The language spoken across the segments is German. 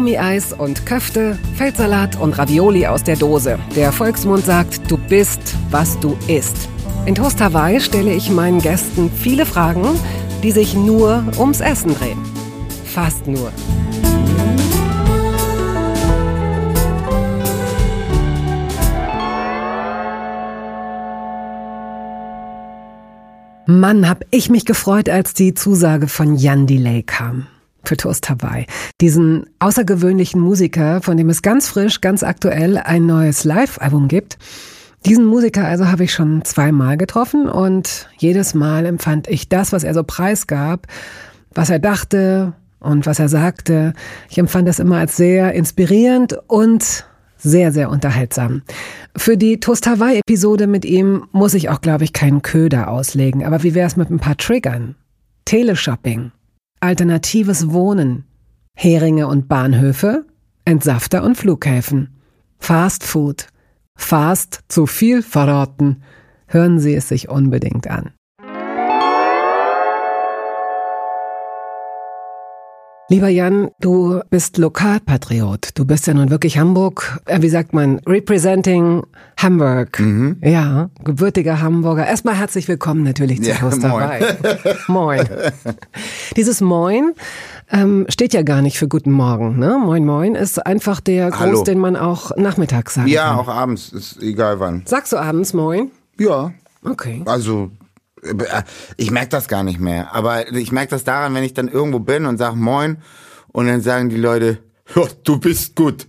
Gummieis und Köfte, Feldsalat und Ravioli aus der Dose. Der Volksmund sagt, du bist, was du isst. In Toast Hawaii stelle ich meinen Gästen viele Fragen, die sich nur ums Essen drehen. Fast nur. Mann, hab ich mich gefreut, als die Zusage von Jan kam für Toast Hawaii. Diesen außergewöhnlichen Musiker, von dem es ganz frisch, ganz aktuell ein neues Live-Album gibt. Diesen Musiker also habe ich schon zweimal getroffen und jedes Mal empfand ich das, was er so preisgab, was er dachte und was er sagte. Ich empfand das immer als sehr inspirierend und sehr, sehr unterhaltsam. Für die Toast Hawaii-Episode mit ihm muss ich auch, glaube ich, keinen Köder auslegen. Aber wie wäre es mit ein paar Triggern? Teleshopping, alternatives Wohnen, Heringe und Bahnhöfe, Entsafter und Flughäfen, Fast Food, Fast zu viel verraten. Hören Sie es sich unbedingt an. Lieber Jan, du bist Lokalpatriot. Du bist ja nun wirklich Hamburg, äh, wie sagt man, representing Hamburg. Mhm. Ja, gebürtiger Hamburger. Erstmal herzlich willkommen natürlich zu ja. Moin. moin. Dieses Moin ähm, steht ja gar nicht für guten Morgen. Ne? Moin Moin ist einfach der Gruß, Hallo. den man auch nachmittags sagt. Ja, kann. auch abends, ist egal wann. Sagst du abends Moin? Ja. Okay. Also ich merke das gar nicht mehr. Aber ich merke das daran, wenn ich dann irgendwo bin und sage Moin und dann sagen die Leute, du bist gut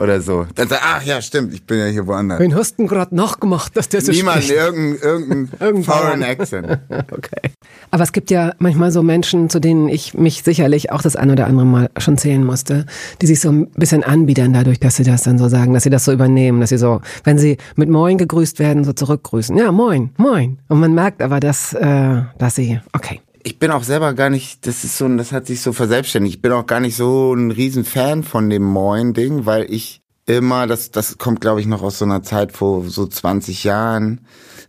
oder so. Dann sagt, ach ja, stimmt, ich bin ja hier woanders. Wen hast du gerade noch gemacht, dass der so Niemand, irgendein, irgendein, irgendein foreign accent. okay. Aber es gibt ja manchmal so Menschen, zu denen ich mich sicherlich auch das ein oder andere Mal schon zählen musste, die sich so ein bisschen anbiedern dadurch, dass sie das dann so sagen, dass sie das so übernehmen, dass sie so, wenn sie mit Moin gegrüßt werden, so zurückgrüßen. Ja, Moin, Moin. Und man merkt aber, dass, äh, dass sie, okay ich bin auch selber gar nicht, das ist so, das hat sich so verselbstständigt. Ich bin auch gar nicht so ein Riesenfan von dem Moin-Ding, weil ich immer, das, das kommt glaube ich noch aus so einer Zeit vor so 20 Jahren,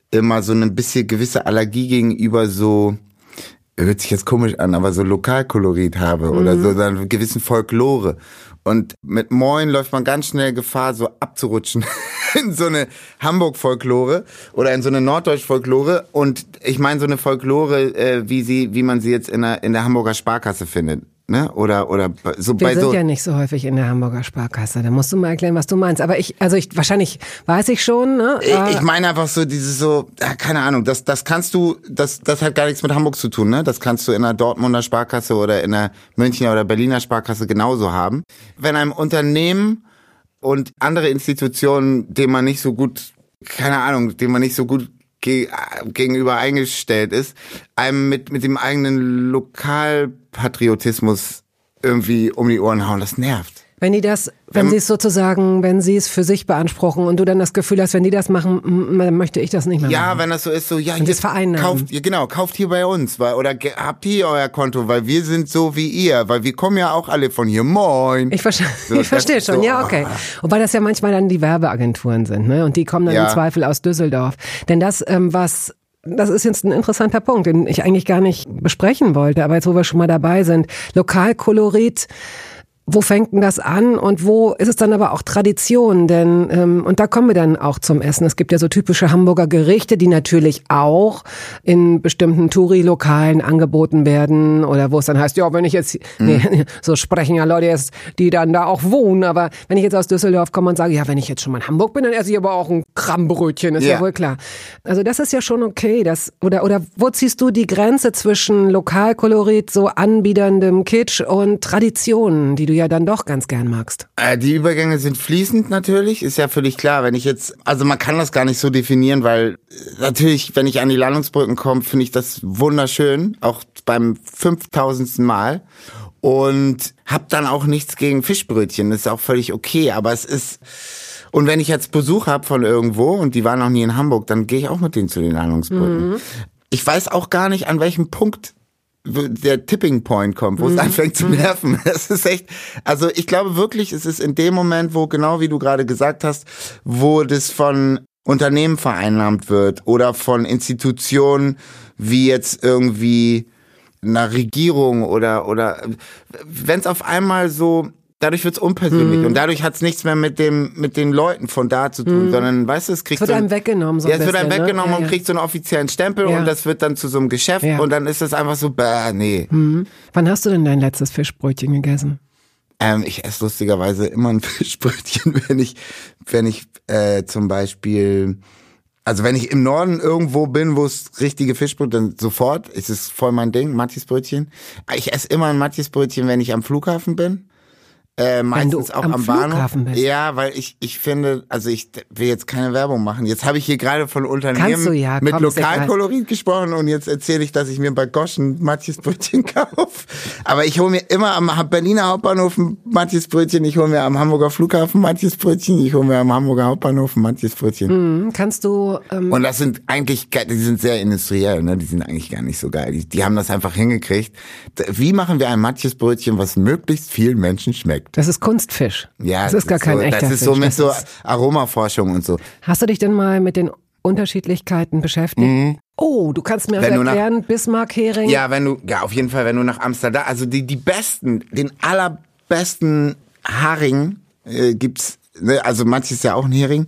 immer so ein bisschen gewisse Allergie gegenüber so, hört sich jetzt komisch an, aber so Lokalkolorit habe mhm. oder so dann gewissen Folklore. Und mit Moin läuft man ganz schnell Gefahr, so abzurutschen in so eine Hamburg-Folklore oder in so eine Norddeutsch-Folklore. Und ich meine so eine Folklore, äh, wie sie, wie man sie jetzt in der, in der Hamburger Sparkasse findet ne? Oder oder so Wir bei sind so ja nicht so häufig in der Hamburger Sparkasse. Da musst du mal erklären, was du meinst. Aber ich, also ich wahrscheinlich weiß ich schon. Ne? Ich, ich meine einfach so dieses so, ja, keine Ahnung. Das das kannst du, das das hat gar nichts mit Hamburg zu tun, ne? Das kannst du in der Dortmunder Sparkasse oder in der Münchner oder Berliner Sparkasse genauso haben. Wenn einem Unternehmen und andere Institutionen, denen man nicht so gut, keine Ahnung, denen man nicht so gut gegenüber eingestellt ist, einem mit, mit dem eigenen Lokalpatriotismus irgendwie um die Ohren hauen. Das nervt. Wenn die das, wenn ähm, sie es sozusagen, wenn sie es für sich beanspruchen und du dann das Gefühl hast, wenn die das machen, dann möchte ich das nicht mehr ja, machen. Ja, wenn das so ist, so, ja, und jetzt kauft, ja, genau, kauft hier bei uns, weil, oder habt hier euer Konto, weil wir sind so wie ihr, weil wir kommen ja auch alle von hier, moin. Ich, verstehe, so, ich verstehe schon, so, ja, okay. Wobei das ja manchmal dann die Werbeagenturen sind, ne, und die kommen dann ja. im Zweifel aus Düsseldorf. Denn das, ähm, was das ist jetzt ein interessanter Punkt, den ich eigentlich gar nicht besprechen wollte, aber jetzt, wo wir schon mal dabei sind, Lokalkolorit, wo fängt denn das an und wo ist es dann aber auch Tradition? Denn ähm, und da kommen wir dann auch zum Essen. Es gibt ja so typische Hamburger Gerichte, die natürlich auch in bestimmten Touri-Lokalen angeboten werden oder wo es dann heißt, ja, wenn ich jetzt mhm. nee, so sprechen ja Leute jetzt, die dann da auch wohnen, aber wenn ich jetzt aus Düsseldorf komme und sage, ja, wenn ich jetzt schon mal in Hamburg bin, dann esse ich aber auch ein Krammbrötchen, ist yeah. ja wohl klar. Also das ist ja schon okay, das oder oder wo ziehst du die Grenze zwischen Lokalkolorit, so anbiederndem Kitsch und Traditionen, die du ja ja dann doch ganz gern magst. Äh, die Übergänge sind fließend natürlich, ist ja völlig klar. Wenn ich jetzt, also man kann das gar nicht so definieren, weil äh, natürlich, wenn ich an die Landungsbrücken komme, finde ich das wunderschön, auch beim 5000. Mal. Und hab dann auch nichts gegen Fischbrötchen, das ist auch völlig okay, aber es ist... Und wenn ich jetzt Besuch habe von irgendwo und die waren noch nie in Hamburg, dann gehe ich auch mit denen zu den Landungsbrücken. Mhm. Ich weiß auch gar nicht, an welchem Punkt der Tipping Point kommt, wo es mhm. anfängt zu mhm. nerven. Das ist echt, also ich glaube wirklich, es ist in dem Moment, wo genau wie du gerade gesagt hast, wo das von Unternehmen vereinnahmt wird oder von Institutionen wie jetzt irgendwie einer Regierung oder oder wenn es auf einmal so dadurch wird's unpersönlich mhm. und dadurch hat's nichts mehr mit dem mit den Leuten von da zu tun, mhm. sondern weißt du, es kriegt es wird so einem weggenommen so Ja, es wird einem ne? weggenommen ja, und kriegt so einen offiziellen Stempel ja. und das wird dann zu so einem Geschäft ja. und dann ist es einfach so, bäh, nee. Mhm. Wann hast du denn dein letztes Fischbrötchen gegessen? Ähm, ich esse lustigerweise immer ein Fischbrötchen, wenn ich wenn ich äh, zum Beispiel also wenn ich im Norden irgendwo bin, wo es richtige Fischbrötchen, dann sofort, ist es voll mein Ding, Mattisbrötchen. Ich esse immer ein Mattisbrötchen, wenn ich am Flughafen bin. Äh, meistens auch am, am Bahnhof. Bist. Ja, weil ich, ich finde, also ich will jetzt keine Werbung machen. Jetzt habe ich hier gerade von Unternehmen ja, mit Lokalkolorit gesprochen und jetzt erzähle ich, dass ich mir bei Goschen Matjes Brötchen kaufe. Aber ich hole mir immer am Berliner Hauptbahnhof ein Matjes Brötchen, ich hole mir am Hamburger Flughafen Matjes Brötchen, ich hole mir am Hamburger Hauptbahnhof ein Matjes Brötchen. Mhm, kannst du ähm Und das sind eigentlich, die sind sehr industriell, ne? Die sind eigentlich gar nicht so geil. Die, die haben das einfach hingekriegt. Wie machen wir ein Matjes Brötchen, was möglichst vielen Menschen schmeckt? Das ist Kunstfisch. Ja, das ist gar kein so, echter Das ist Fisch. so mit das so Aromaforschung und so. Hast du dich denn mal mit den Unterschiedlichkeiten beschäftigt? Mhm. Oh, du kannst mir wenn erklären, Bismarck-Hering. Ja, wenn du, ja, auf jeden Fall, wenn du nach Amsterdam, also die, die besten, den allerbesten Haring äh, gibt's ne, also manches ist ja auch ein Hering,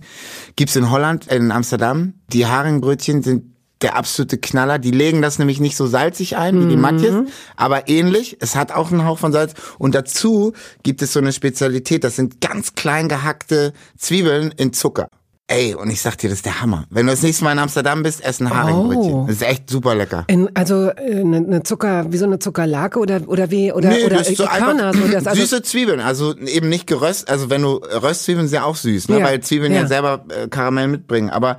gibt's in Holland, in Amsterdam. Die Haringbrötchen sind der absolute Knaller. Die legen das nämlich nicht so salzig ein wie die mhm. Matjes, aber ähnlich. Es hat auch einen Hauch von Salz. Und dazu gibt es so eine Spezialität. Das sind ganz klein gehackte Zwiebeln in Zucker. Ey, und ich sag dir, das ist der Hammer. Wenn du das nächste Mal in Amsterdam bist, ess ein Haringbrötchen. Oh. Das ist echt super lecker. In, also eine, eine Zucker, wie so eine Zuckerlake oder oder wie oder nee, oder das ist so Ikana, so das, also süße Zwiebeln, also eben nicht geröst, also wenn du Röstzwiebeln sind ja auch süß, ne, ja. weil Zwiebeln ja, ja selber äh, Karamell mitbringen, aber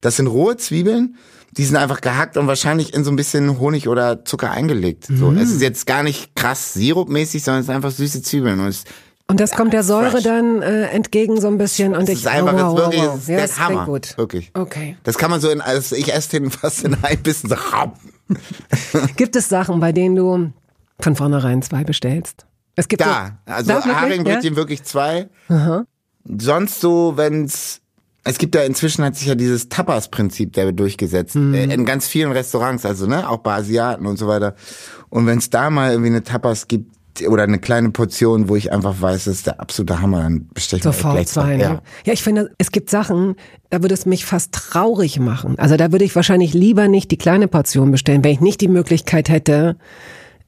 das sind rohe Zwiebeln die sind einfach gehackt und wahrscheinlich in so ein bisschen Honig oder Zucker eingelegt. So, mm. es ist jetzt gar nicht krass sirupmäßig, sondern es sind einfach süße Zwiebeln und es und das kommt der Säure fresh. dann äh, entgegen so ein bisschen und das ich ist einfach oh, wow, wirklich wow, wow. Ja, der Hammer. Gut. Wirklich. Okay. Das kann man so in also ich esse den fast in ein bisschen so. Gibt es Sachen, bei denen du von vornherein zwei bestellst? Es gibt da, so, also Haringbrötchen ja? wirklich zwei. Aha. Sonst so, wenn's es gibt ja inzwischen hat sich ja dieses Tapas-Prinzip der durchgesetzt mhm. Äh, in ganz vielen Restaurants, also ne, auch bei Asiaten und so weiter. Und wenn es da mal irgendwie eine Tapas gibt oder eine kleine Portion, wo ich einfach weiß, das ist der absolute Hammer, dann bestelle ich Sofort mir zwei. Ne? Ja. ja, ich finde, es gibt Sachen, da würde es mich fast traurig machen. Also da würde ich wahrscheinlich lieber nicht die kleine Portion bestellen, wenn ich nicht die Möglichkeit hätte,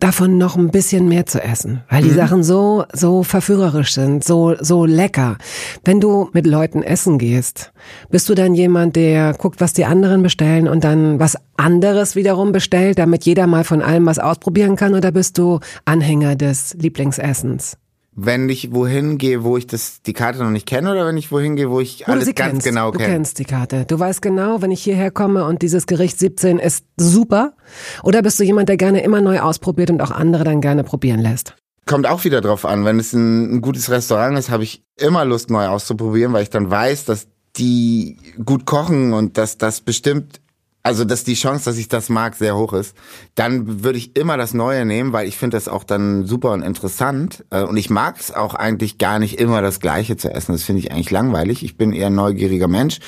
davon noch ein bisschen mehr zu essen, weil die mhm. Sachen so so verführerisch sind, so so lecker. Wenn du mit Leuten essen gehst, bist du dann jemand, der guckt, was die anderen bestellen und dann was anderes wiederum bestellt, damit jeder mal von allem was ausprobieren kann oder bist du Anhänger des Lieblingsessens? Wenn ich wohin gehe, wo ich das die Karte noch nicht kenne oder wenn ich wohin gehe, wo ich wo alles ganz kennst. genau kenne? Du kennst die Karte. Du weißt genau, wenn ich hierher komme und dieses Gericht 17 ist super. Oder bist du jemand, der gerne immer neu ausprobiert und auch andere dann gerne probieren lässt? Kommt auch wieder drauf an. Wenn es ein, ein gutes Restaurant ist, habe ich immer Lust, neu auszuprobieren, weil ich dann weiß, dass die gut kochen und dass das bestimmt also dass die Chance, dass ich das mag, sehr hoch ist, dann würde ich immer das Neue nehmen, weil ich finde das auch dann super und interessant. Äh, und ich mag es auch eigentlich gar nicht immer das Gleiche zu essen. Das finde ich eigentlich langweilig. Ich bin eher ein neugieriger Mensch.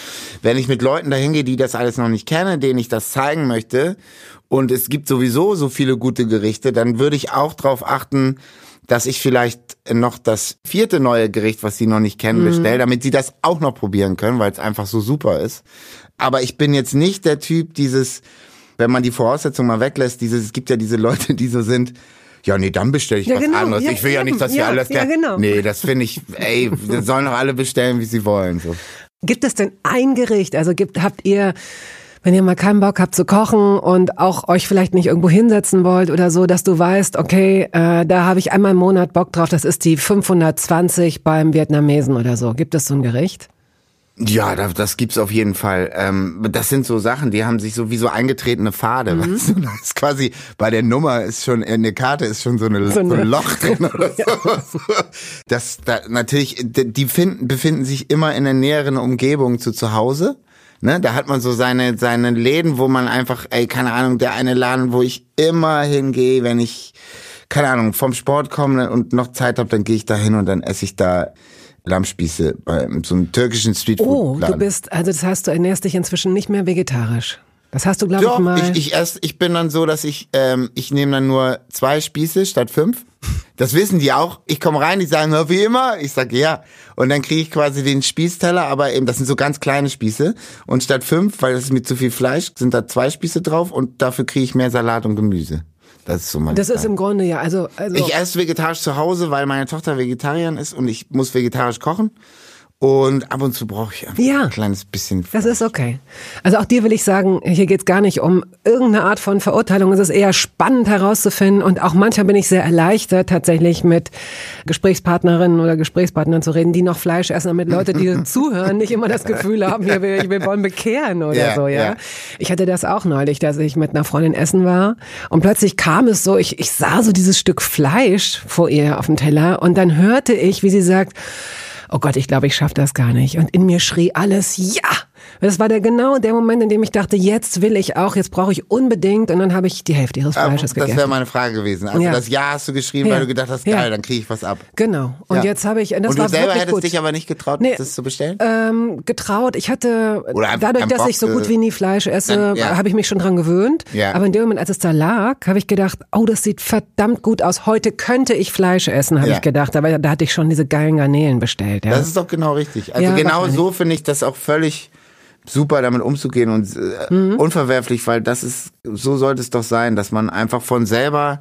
Wenn ich mit Leuten dahin gehe, die das alles noch nicht kennen, denen ich das zeigen möchte, und es gibt sowieso so viele gute Gerichte, dann würde ich auch darauf achten, dass ich vielleicht noch das vierte neue Gericht, was sie noch nicht kennen, mhm. bestelle, damit sie das auch noch probieren können, weil es einfach so super ist. Aber ich bin jetzt nicht der Typ dieses, wenn man die Voraussetzungen mal weglässt, dieses, es gibt ja diese Leute, die so sind, ja, nee, dann bestelle ich ja, was genau. anderes. Ja, ich will ja nicht, dass wir ja, alles ja, genau. Nee, das finde ich, ey, sollen doch alle bestellen, wie sie wollen. So. Gibt es denn ein Gericht? Also gibt, habt ihr, wenn ihr mal keinen Bock habt zu kochen und auch euch vielleicht nicht irgendwo hinsetzen wollt oder so, dass du weißt, okay, äh, da habe ich einmal im Monat Bock drauf, das ist die 520 beim Vietnamesen oder so. Gibt es so ein Gericht? Ja, das, das gibt's auf jeden Fall. Ähm, das sind so Sachen, die haben sich so wie so eingetretene Pfade. Mhm. Weißt du? Das ist quasi bei der Nummer ist schon in der Karte ist schon so, eine, so, eine, so ein Loch drin oder so. Das da, natürlich, die finden, befinden sich immer in der näheren Umgebung zu zu Hause. Ne, da hat man so seine seine Läden, wo man einfach, ey, keine Ahnung, der eine Laden, wo ich immer hingehe, wenn ich keine Ahnung vom Sport komme und noch Zeit habe, dann gehe ich da hin und dann esse ich da Lammspieße bei so einem türkischen Streetfood. Oh, du bist, also das heißt, du ernährst dich inzwischen nicht mehr vegetarisch. Das hast du, glaube ich, mal. Ich, ich, ess, ich bin dann so, dass ich, ähm, ich nehme dann nur zwei Spieße statt fünf. Das wissen die auch. Ich komme rein, die sagen, wie immer. Ich sage ja. Und dann kriege ich quasi den Spießteller, aber eben, das sind so ganz kleine Spieße. Und statt fünf, weil das ist mit zu viel Fleisch, sind da zwei Spieße drauf und dafür kriege ich mehr Salat und Gemüse. Das ist so mein Das ist im Grunde ja, also, also. Ich esse vegetarisch zu Hause, weil meine Tochter Vegetarierin ist und ich muss vegetarisch kochen. Und ab und zu brauche ich einfach ja, ein kleines bisschen. Fleisch. Das ist okay. Also auch dir will ich sagen, hier geht's gar nicht um irgendeine Art von Verurteilung. Es ist eher spannend herauszufinden. Und auch manchmal bin ich sehr erleichtert, tatsächlich mit Gesprächspartnerinnen oder Gesprächspartnern zu reden, die noch Fleisch essen, damit Leute, die zuhören, nicht immer das Gefühl haben, wir, wir, wir wollen bekehren oder yeah, so, ja? Yeah. Ich hatte das auch neulich, dass ich mit einer Freundin essen war und plötzlich kam es so, ich, ich sah so dieses Stück Fleisch vor ihr auf dem Teller und dann hörte ich, wie sie sagt, oh Gott, ich glaube, ich schaffe das gar nicht. Und in mir schrie alles, ja! Das war der genau der Moment, in dem ich dachte, jetzt will ich auch, jetzt brauche ich unbedingt und dann habe ich die Hälfte ihres Fleisches das gegessen. Das wäre meine Frage gewesen. Also ja. das Ja hast du geschrieben, ja. weil du gedacht hast, geil, ja. dann kriege ich was ab. Genau. Und jetzt habe ich, das und war du selber hättest gut. dich aber nicht getraut, nee, das zu bestellen? Ähm, getraut. Ich hatte, dadurch, dass ich so gut wie nie Fleisch esse, habe ich mich schon dran gewöhnt. Aber in dem Moment, als es da lag, habe ich gedacht, oh, das sieht verdammt gut aus. Heute könnte ich Fleisch essen, habe ich gedacht. Aber da hatte ich schon diese geilen Garnelen bestellt. Das ist doch genau richtig. Also genau so finde ich das auch völlig super damit umzugehen und äh, mhm. unverwerflich, weil das ist, so sollte es doch sein, dass man einfach von selber,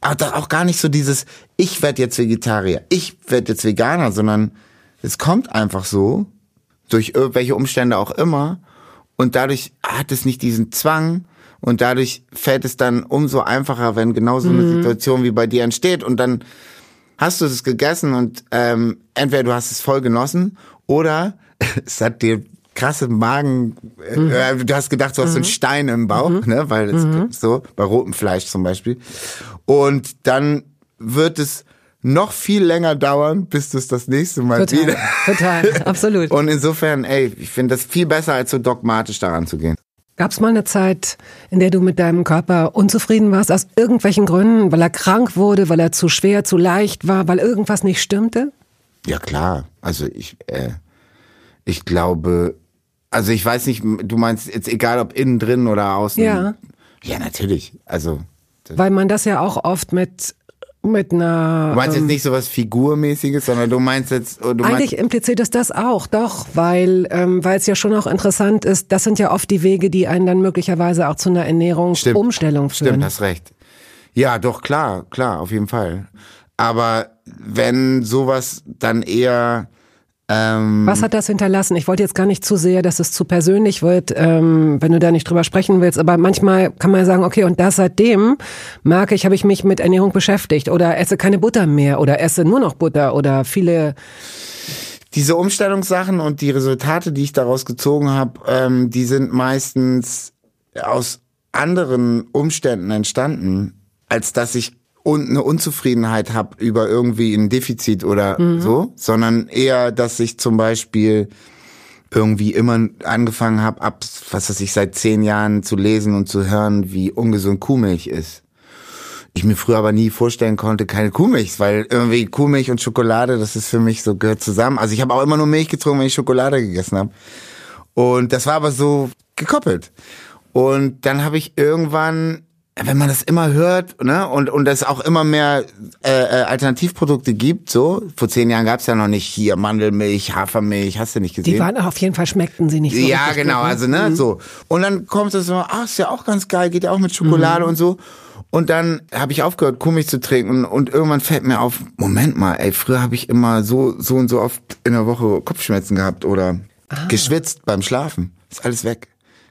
aber auch gar nicht so dieses, ich werde jetzt Vegetarier, ich werde jetzt Veganer, sondern es kommt einfach so, durch irgendwelche Umstände auch immer, und dadurch hat es nicht diesen Zwang, und dadurch fällt es dann umso einfacher, wenn genau so eine mhm. Situation wie bei dir entsteht, und dann hast du es gegessen und ähm, entweder du hast es voll genossen oder es hat dir krasse Magen, mhm. äh, du hast gedacht, du hast mhm. so einen mhm. Stein im Bauch, mhm. ne, weil es mhm. so, bei rotem Fleisch zum Beispiel. Und dann wird es noch viel länger dauern, bis du es das nächste Mal total, wieder. Total, absolut. Und insofern, ey, ich finde das viel besser, als so dogmatisch daran zu gehen. Gab es mal eine Zeit, in der du mit deinem Körper unzufrieden warst, aus irgendwelchen Gründen, weil er krank wurde, weil er zu schwer, zu leicht war, weil irgendwas nicht stimmte? Ja klar, also ich, äh, ich glaube, also ich weiß nicht, du meinst jetzt egal ob innen drin oder außen. Ja. Ja, natürlich. Also. Weil man das ja auch oft mit mit einer. Du meinst ähm, jetzt nicht so was Figurmäßiges, sondern du meinst jetzt. Du eigentlich meinst, impliziert es das auch, doch, weil ähm, weil es ja schon auch interessant ist. Das sind ja oft die Wege, die einen dann möglicherweise auch zu einer Ernährungsumstellung führen. Stimmt, hast recht. Ja, doch klar, klar, auf jeden Fall. Aber wenn sowas dann eher ähm, Was hat das hinterlassen? Ich wollte jetzt gar nicht zu sehr, dass es zu persönlich wird, ähm, wenn du da nicht drüber sprechen willst. Aber manchmal kann man sagen, okay, und das seitdem merke ich, habe ich mich mit Ernährung beschäftigt oder esse keine Butter mehr oder esse nur noch Butter oder viele diese Umstellungssachen und die Resultate, die ich daraus gezogen habe, ähm, die sind meistens aus anderen Umständen entstanden, als dass ich und eine Unzufriedenheit habe über irgendwie ein Defizit oder mhm. so, sondern eher, dass ich zum Beispiel irgendwie immer angefangen habe, ab, was weiß ich, seit zehn Jahren zu lesen und zu hören, wie ungesund Kuhmilch ist. Ich mir früher aber nie vorstellen konnte, keine Kuhmilch, weil irgendwie Kuhmilch und Schokolade, das ist für mich so, gehört zusammen. Also ich habe auch immer nur Milch getrunken, wenn ich Schokolade gegessen habe. Und das war aber so gekoppelt. Und dann habe ich irgendwann wenn man das immer hört, ne, und und es auch immer mehr äh, äh, Alternativprodukte gibt, so vor zehn Jahren gab es ja noch nicht hier Mandelmilch, Hafermilch, hast du nicht gesehen? Die waren auf jeden Fall schmeckten sie nicht so. Ja, genau, gut, also ne, mhm. so. Und dann kommt es so, ach, ist ja auch ganz geil, geht ja auch mit Schokolade mhm. und so. Und dann habe ich aufgehört, Kummig zu trinken und, und irgendwann fällt mir auf, Moment mal, ey, früher habe ich immer so so und so oft in der Woche Kopfschmerzen gehabt oder ah. geschwitzt beim Schlafen. Ist alles weg.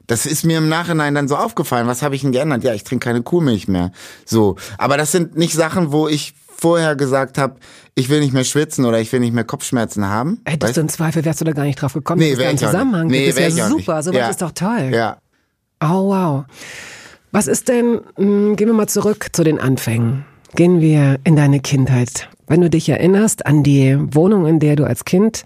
Das ist mir im Nachhinein dann so aufgefallen. Was habe ich denn geändert? Ja, ich trinke keine Kuhmilch mehr. So, aber das sind nicht Sachen, wo ich vorher gesagt habe, ich will nicht mehr schwitzen oder ich will nicht mehr Kopfschmerzen haben. Hättest weißt? du im Zweifel, wärst du da gar nicht drauf gekommen. Nee, wäre ich Zusammenhang. Nee, das ist ja super. Sowas ja. ist doch toll. Ja. Oh, wow. Was ist denn, mh, hm, gehen wir mal zurück zu den Anfängen. Gehen wir in deine Kindheit. Wenn du dich erinnerst an die Wohnung, in der du als Kind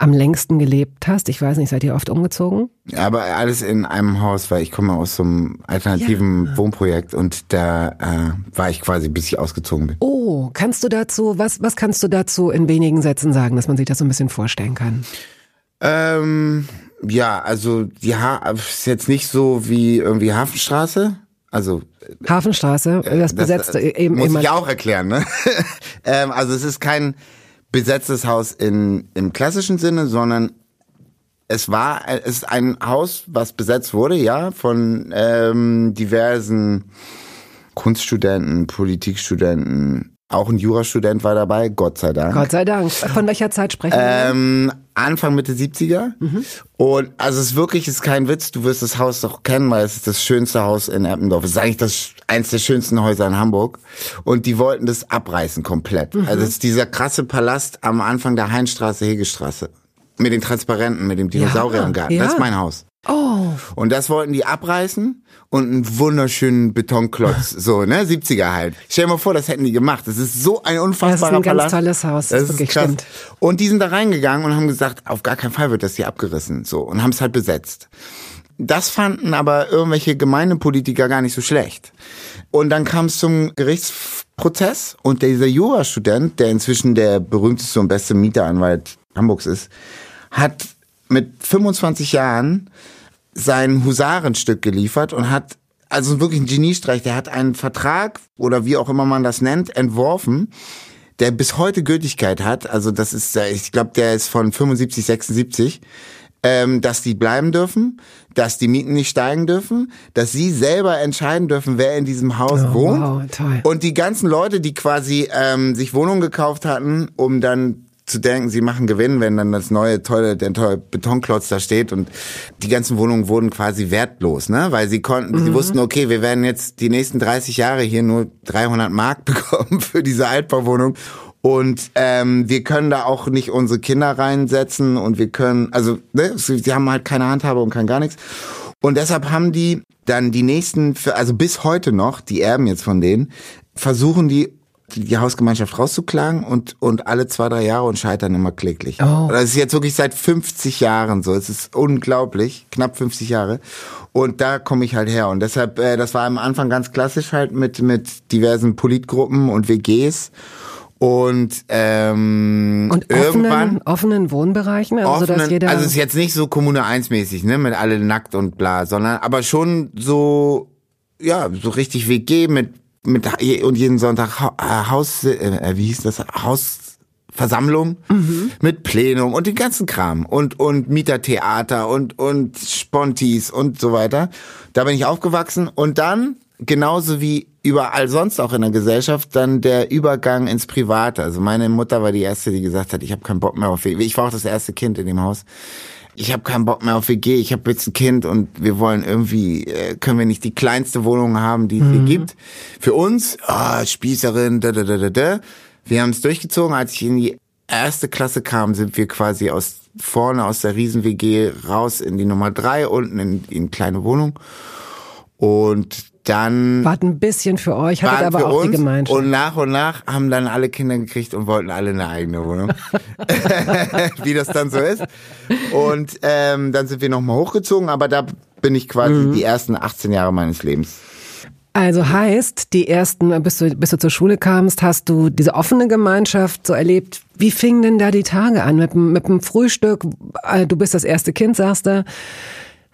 am längsten gelebt hast? Ich weiß nicht, seid ihr oft umgezogen? Ja, aber alles in einem Haus, weil ich komme aus so einem alternativen ja. Wohnprojekt und da äh, war ich quasi, bis ich ausgezogen bin. Oh, kannst du dazu, was, was kannst du dazu in wenigen Sätzen sagen, dass man sich das so ein bisschen vorstellen kann? Ähm, ja, also die ha ist jetzt nicht so wie irgendwie Hafenstraße. Also Hafenstraße, äh, das besetzte das, eben muss ich auch erklären, ne? Ähm, also es ist kein besetztes Haus in, im klassischen Sinne, sondern es war es ist ein Haus, was besetzt wurde, ja, von ähm, diversen Kunststudenten, Politikstudenten, auch ein Jurastudent war dabei, Gott sei Dank. Gott sei Dank. Von welcher Zeit sprechen wir? Ähm, Anfang Mitte 70er. Mhm. Und also es ist wirklich, es ist kein Witz, du wirst das Haus doch kennen, weil es ist das schönste Haus in Eppendorf. Es ist eigentlich das eins der schönsten Häuser in Hamburg. Und die wollten das abreißen komplett. Mhm. Also es ist dieser krasse Palast am Anfang der Heinstraße, Hegestraße. Mit den Transparenten, mit dem Dinosauriergarten. Ja, ja. Das ist mein Haus. Oh. Und das wollten die abreißen und einen wunderschönen Betonklotz, so, ne, 70er halt. Stell dir mal vor, das hätten die gemacht. Das ist so ein unfassbarer Palast. Das ist ein ganz tolles Haus, das, das ist wirklich krass. Stimmt. Und die sind da reingegangen und haben gesagt, auf gar keinen Fall wird das hier abgerissen, so, und haben es halt besetzt. Das fanden aber irgendwelche Gemeindepolitiker gar nicht so schlecht. Und dann kam es zum Gerichtsprozess und dieser Jurastudent, der inzwischen der berühmteste und beste Mieteranwalt Hamburgs ist, hat mit 25 Jahren sein Husarenstück geliefert und hat also wirklich ein Geniestreich. Der hat einen Vertrag oder wie auch immer man das nennt, entworfen, der bis heute Gültigkeit hat. Also das ist, ich glaube, der ist von 75, 76 ähm, dass die bleiben dürfen, dass die Mieten nicht steigen dürfen, dass sie selber entscheiden dürfen, wer in diesem Haus oh, wohnt. Wow, toll. Und die ganzen Leute, die quasi ähm, sich Wohnungen gekauft hatten, um dann zu denken, sie machen Gewinn, wenn dann das neue tolle, der tolle Betonklotz da steht und die ganzen Wohnungen wurden quasi wertlos, ne? Weil sie konnten, mhm. sie wussten, okay, wir werden jetzt die nächsten 30 Jahre hier nur 300 Mark bekommen für diese Altbauwohnung und ähm, wir können da auch nicht unsere Kinder reinsetzen und wir können, also ne, sie haben halt keine Handhabe und kein gar nichts. Und deshalb haben die dann die nächsten, also bis heute noch, die Erben jetzt von denen, versuchen die die Hausgemeinschaft rauszuklagen und, und alle zwei, drei Jahre und scheitern immer kläglich. Oh. Das ist jetzt wirklich seit 50 Jahren so. Es ist unglaublich, knapp 50 Jahre. Und da komme ich halt her. Und deshalb, äh, das war am Anfang ganz klassisch halt mit, mit diversen Politgruppen und WGs. Und, ähm, und offenen, irgendwann offenen Wohnbereichen, also offenen, dass jeder also es ist jetzt nicht so Kommune 1 mäßig, ne, mit alle nackt und bla, sondern aber schon so ja, so richtig WG mit mit und jeden Sonntag äh, Haus äh, wie hieß das Hausversammlung mhm. mit Plenum und den ganzen Kram und und Mietertheater und und Spontis und so weiter. Da bin ich aufgewachsen und dann genauso wie überall sonst auch in der Gesellschaft dann der Übergang ins Private. Also meine Mutter war die erste, die gesagt hat, ich habe keinen Bock mehr auf. Ich war auch das erste Kind in dem Haus. Ich habe keinen Bock mehr auf WG. Ich habe jetzt ein Kind und wir wollen irgendwie äh, können wir nicht die kleinste Wohnung haben, die es mhm. hier gibt. Für uns, ah, Spießerin, da da da da da. Wir haben es durchgezogen. Als ich in die erste Klasse kam, sind wir quasi aus vorne aus der Riesen WG raus in die Nummer drei unten in, in kleine Wohnung. Und dann war ein bisschen für euch, hattet aber auch die Gemeinschaft. Und nach und nach haben dann alle Kinder gekriegt und wollten alle eine eigene Wohnung. Wie das dann so ist. Und ähm, dann sind wir nochmal hochgezogen, aber da bin ich quasi mhm. die ersten 18 Jahre meines Lebens. Also heißt, die ersten, bis du, bis du zur Schule kamst, hast du diese offene Gemeinschaft so erlebt. Wie fingen denn da die Tage an? Mit, mit dem Frühstück, äh, du bist das erste Kind, sagst du.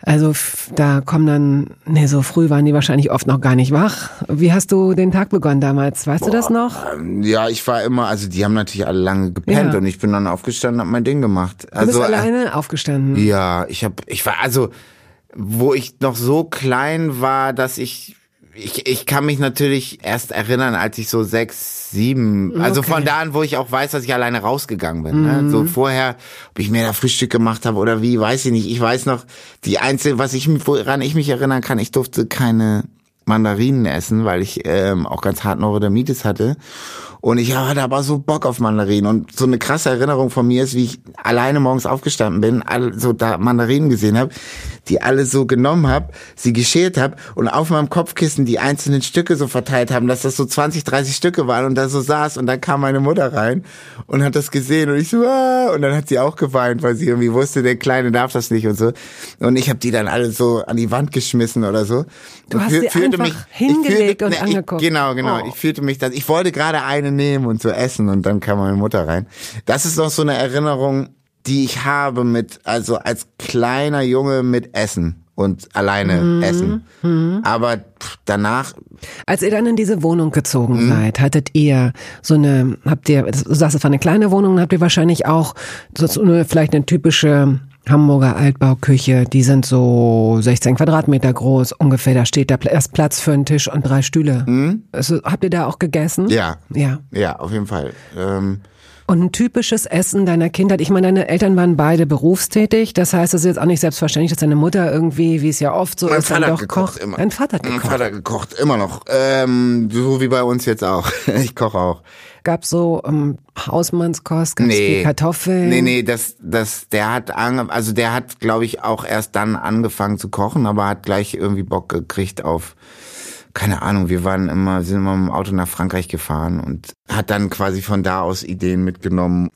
Also da kommen dann, nee, so früh waren die wahrscheinlich oft noch gar nicht wach. Wie hast du den Tag begonnen damals? Weißt Boah, du das noch? Ähm, ja, ich war immer, also die haben natürlich alle lange gepennt ja. und ich bin dann aufgestanden, hab mein Ding gemacht. Also, du bist also, alleine äh, aufgestanden? Ja, ich hab, ich war, also wo ich noch so klein war, dass ich ich, ich kann mich natürlich erst erinnern, als ich so sechs, sieben, also okay. von da an, wo ich auch weiß, dass ich alleine rausgegangen bin. Ne? Mhm. Ne? So vorher, ob ich mir da Frühstück gemacht habe oder wie, weiß ich nicht. Ich weiß noch, die einzige, was ich, woran ich mich erinnern kann, ich durfte keine Mandarinen essen, weil ich ähm, auch ganz hart Neurodermitis hatte. Und ich hatte aber so Bock auf Mandarinen. Und so eine krasse Erinnerung von mir ist, wie ich alleine morgens aufgestanden bin, so da Mandarinen gesehen habe, die alle so genommen habe, sie geschält habe und auf meinem Kopfkissen die einzelnen Stücke so verteilt haben, dass das so 20, 30 Stücke waren und da so saß und dann kam meine Mutter rein und hat das gesehen und ich so, ah, und dann hat sie auch geweint, weil sie irgendwie wusste, der Kleine darf das nicht und so. Und ich habe die dann alle so an die Wand geschmissen oder so. Du hast sie einfach mich, hingelegt fühlte, und ne, angeguckt. Ich, genau, genau. Oh. Ich fühlte mich, dass ich wollte gerade eine nehmen und zu essen und dann kam meine Mutter rein. Das ist noch so eine Erinnerung, die ich habe mit, also als kleiner Junge mit Essen. und alleine mhm. essen. Mhm. Aber danach. Als ihr dann in diese Wohnung gezogen mhm. seid, hattet ihr so eine, habt ihr, du sagst, es war eine kleine Wohnung, habt ihr wahrscheinlich auch so eine, vielleicht eine typische Hamburger Altbauküche, die sind so 16 Quadratmeter groß ungefähr. Da steht da erst Platz für einen Tisch und drei Stühle. Mhm. Also, habt ihr da auch gegessen? Ja. Ja. Ja, auf jeden Fall. Ähm und ein typisches Essen deiner Kindheit. Ich meine, deine Eltern waren beide berufstätig. Das heißt, es ist jetzt auch nicht selbstverständlich, dass deine Mutter irgendwie, wie es ja oft so mein ist, Vater dann doch gekocht, kocht. Immer. Dein Vater hat gekocht. Mein Vater gekocht, immer noch. Ähm, so wie bei uns jetzt auch. Ich koche auch. Gab so ähm, Hausmannskost, gab's nee. Kartoffeln? Nee, nee, das, das, der hat, ange also der hat, glaube ich, auch erst dann angefangen zu kochen, aber hat gleich irgendwie Bock gekriegt auf keine Ahnung, wir waren immer, sind immer im Auto nach Frankreich gefahren und hat dann quasi von da aus Ideen mitgenommen.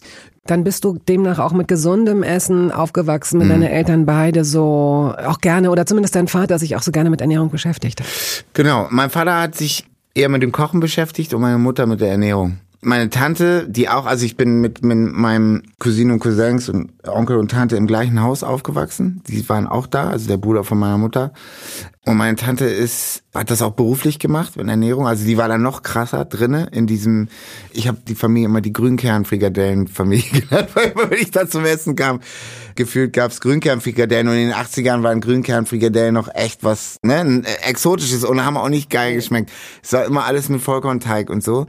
Dann bist du demnach auch mit gesundem Essen aufgewachsen, wenn mhm. deine Eltern beide so auch gerne oder zumindest dein Vater sich auch so gerne mit Ernährung beschäftigt hat. Genau, mein Vater hat sich eher mit dem Kochen beschäftigt und meine Mutter mit der Ernährung meine Tante, die auch, also ich bin mit, mit meinem Cousinen und Cousins und Onkel und Tante im gleichen Haus aufgewachsen. Die waren auch da, also der Bruder von meiner Mutter. Und meine Tante ist, hat das auch beruflich gemacht in Ernährung. Also die war da noch krasser drinne in diesem, ich habe die Familie immer die Grünkern-Frikadellen-Familie genannt, weil wenn ich da zum Essen kam, gefühlt gab's Grünkern-Frikadellen und in den 80ern waren Grünkern-Frikadellen noch echt was, ne, exotisches und haben auch nicht geil geschmeckt. Es war immer alles mit Vollkornteig und so.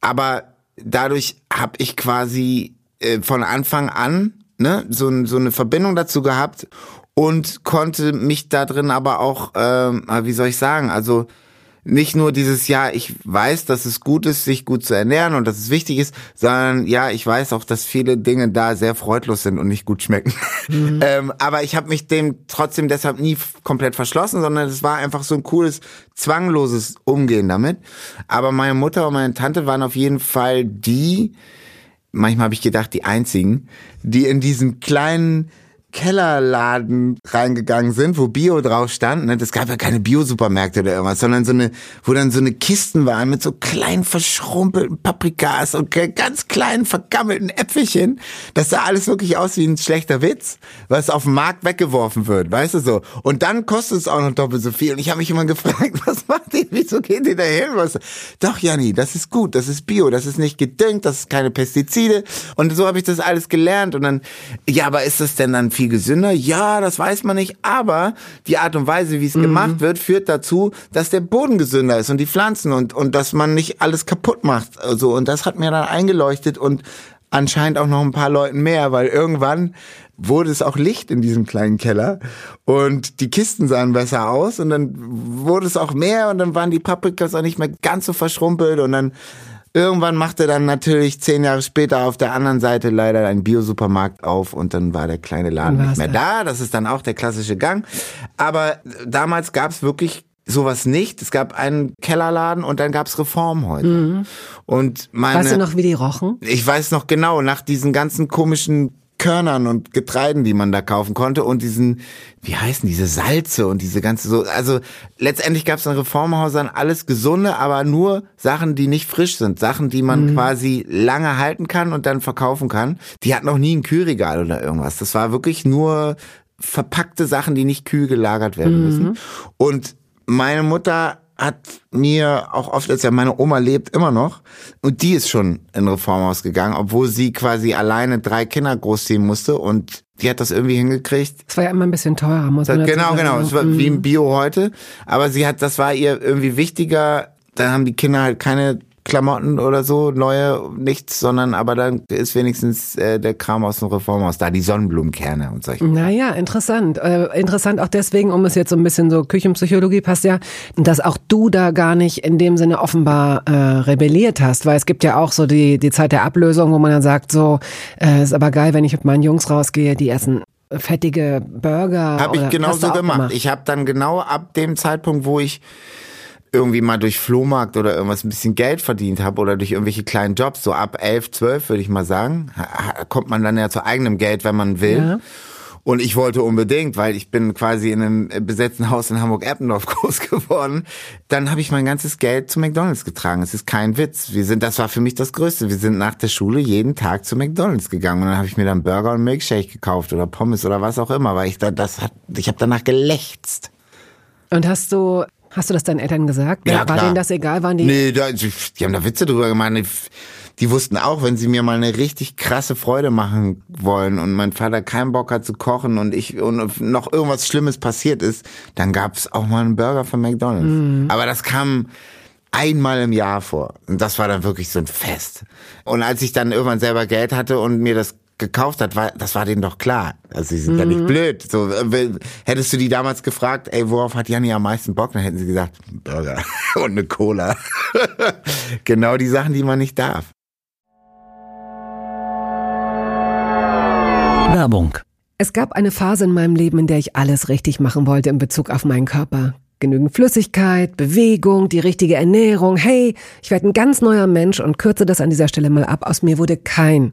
Aber dadurch habe ich quasi äh, von Anfang an ne, so, so eine Verbindung dazu gehabt und konnte mich da drin aber auch, äh, wie soll ich sagen, also nicht nur dieses ja, ich weiß, dass es gut ist, sich gut zu ernähren und dass es wichtig ist, sondern ja, ich weiß auch, dass viele Dinge da sehr freudlos sind und nicht gut schmecken. Mhm. ähm, aber ich habe mich dem trotzdem deshalb nie komplett verschlossen, sondern es war einfach so ein cooles, zwangloses Umgehen damit. Aber meine Mutter und meine Tante waren auf jeden Fall die, manchmal habe ich gedacht, die einzigen, die in diesem kleinen Kellerladen reingegangen sind, wo Bio drauf stand. Ne? Das gab ja keine Bio-Supermärkte oder irgendwas, sondern so eine, wo dann so eine Kisten waren mit so kleinen verschrumpelten Paprikas und ganz kleinen vergammelten Äpfelchen. Das sah alles wirklich aus wie ein schlechter Witz, was auf dem Markt weggeworfen wird, weißt du so. Und dann kostet es auch noch doppelt so viel. Und ich habe mich immer gefragt, was macht ihr? Wieso geht ihr da hin? Doch, Janni, das ist gut, das ist Bio, das ist nicht gedüngt, das ist keine Pestizide. Und so habe ich das alles gelernt. Und dann, ja, aber ist das denn dann viel viel gesünder? Ja, das weiß man nicht, aber die Art und Weise, wie es mhm. gemacht wird, führt dazu, dass der Boden gesünder ist und die Pflanzen und, und dass man nicht alles kaputt macht. Also, und das hat mir dann eingeleuchtet und anscheinend auch noch ein paar Leuten mehr, weil irgendwann wurde es auch Licht in diesem kleinen Keller und die Kisten sahen besser aus und dann wurde es auch mehr und dann waren die Paprikas auch nicht mehr ganz so verschrumpelt und dann Irgendwann machte dann natürlich zehn Jahre später auf der anderen Seite leider ein Biosupermarkt auf und dann war der kleine Laden nicht mehr da. Das ist dann auch der klassische Gang. Aber damals gab es wirklich sowas nicht. Es gab einen Kellerladen und dann gab's Reformhäuser. Mhm. Und meine, weißt du noch, wie die rochen? Ich weiß noch genau, nach diesen ganzen komischen Körnern und Getreiden, die man da kaufen konnte und diesen, wie heißen diese Salze und diese ganze so, also letztendlich gab es in Reformhäusern alles gesunde, aber nur Sachen, die nicht frisch sind, Sachen, die man mhm. quasi lange halten kann und dann verkaufen kann. Die hatten noch nie ein Kühlregal oder irgendwas. Das war wirklich nur verpackte Sachen, die nicht kühl gelagert werden mhm. müssen. Und meine Mutter hat mir auch oft als ja meine Oma lebt immer noch. Und die ist schon in Reformhaus gegangen, obwohl sie quasi alleine drei Kinder großziehen musste. Und die hat das irgendwie hingekriegt. Es war ja immer ein bisschen teurer, muss man Genau, sagen. genau, es war wie im Bio heute, aber sie hat das war ihr irgendwie wichtiger, dann haben die Kinder halt keine Klamotten oder so, neue, nichts, sondern aber dann ist wenigstens äh, der Kram aus dem Reformhaus da, die Sonnenblumenkerne und solche. Naja, interessant. Äh, interessant auch deswegen, um es jetzt so ein bisschen so Küchenpsychologie passt ja, dass auch du da gar nicht in dem Sinne offenbar äh, rebelliert hast, weil es gibt ja auch so die, die Zeit der Ablösung, wo man dann sagt, so, äh, ist aber geil, wenn ich mit meinen Jungs rausgehe, die essen fettige Burger. Habe ich genauso gemacht. gemacht. Ich habe dann genau ab dem Zeitpunkt, wo ich irgendwie mal durch Flohmarkt oder irgendwas ein bisschen Geld verdient habe oder durch irgendwelche kleinen Jobs, so ab elf, zwölf würde ich mal sagen, kommt man dann ja zu eigenem Geld, wenn man will. Ja. Und ich wollte unbedingt, weil ich bin quasi in einem besetzten Haus in Hamburg-Eppendorf groß geworden. Dann habe ich mein ganzes Geld zu McDonalds getragen. Es ist kein Witz. Wir sind, das war für mich das Größte. Wir sind nach der Schule jeden Tag zu McDonalds gegangen und dann habe ich mir dann Burger und Milkshake gekauft oder Pommes oder was auch immer, weil ich da das hat, ich habe danach gelächzt. Und hast du Hast du das deinen Eltern gesagt? Ja, War klar. denen das egal? Waren die? Nee, da, die haben da Witze drüber gemacht. Die, die wussten auch, wenn sie mir mal eine richtig krasse Freude machen wollen und mein Vater keinen Bock hat zu kochen und ich und noch irgendwas Schlimmes passiert ist, dann gab's auch mal einen Burger von McDonald's. Mhm. Aber das kam einmal im Jahr vor. Und das war dann wirklich so ein Fest. Und als ich dann irgendwann selber Geld hatte und mir das gekauft hat, war, das war denen doch klar. Also sie sind ja nicht blöd. So, äh, hättest du die damals gefragt, ey, worauf hat Janni am meisten Bock, dann hätten sie gesagt, Burger und eine Cola. genau die Sachen, die man nicht darf. Werbung. Es gab eine Phase in meinem Leben, in der ich alles richtig machen wollte in Bezug auf meinen Körper. Genügend Flüssigkeit, Bewegung, die richtige Ernährung. Hey, ich werde ein ganz neuer Mensch und kürze das an dieser Stelle mal ab. Aus mir wurde kein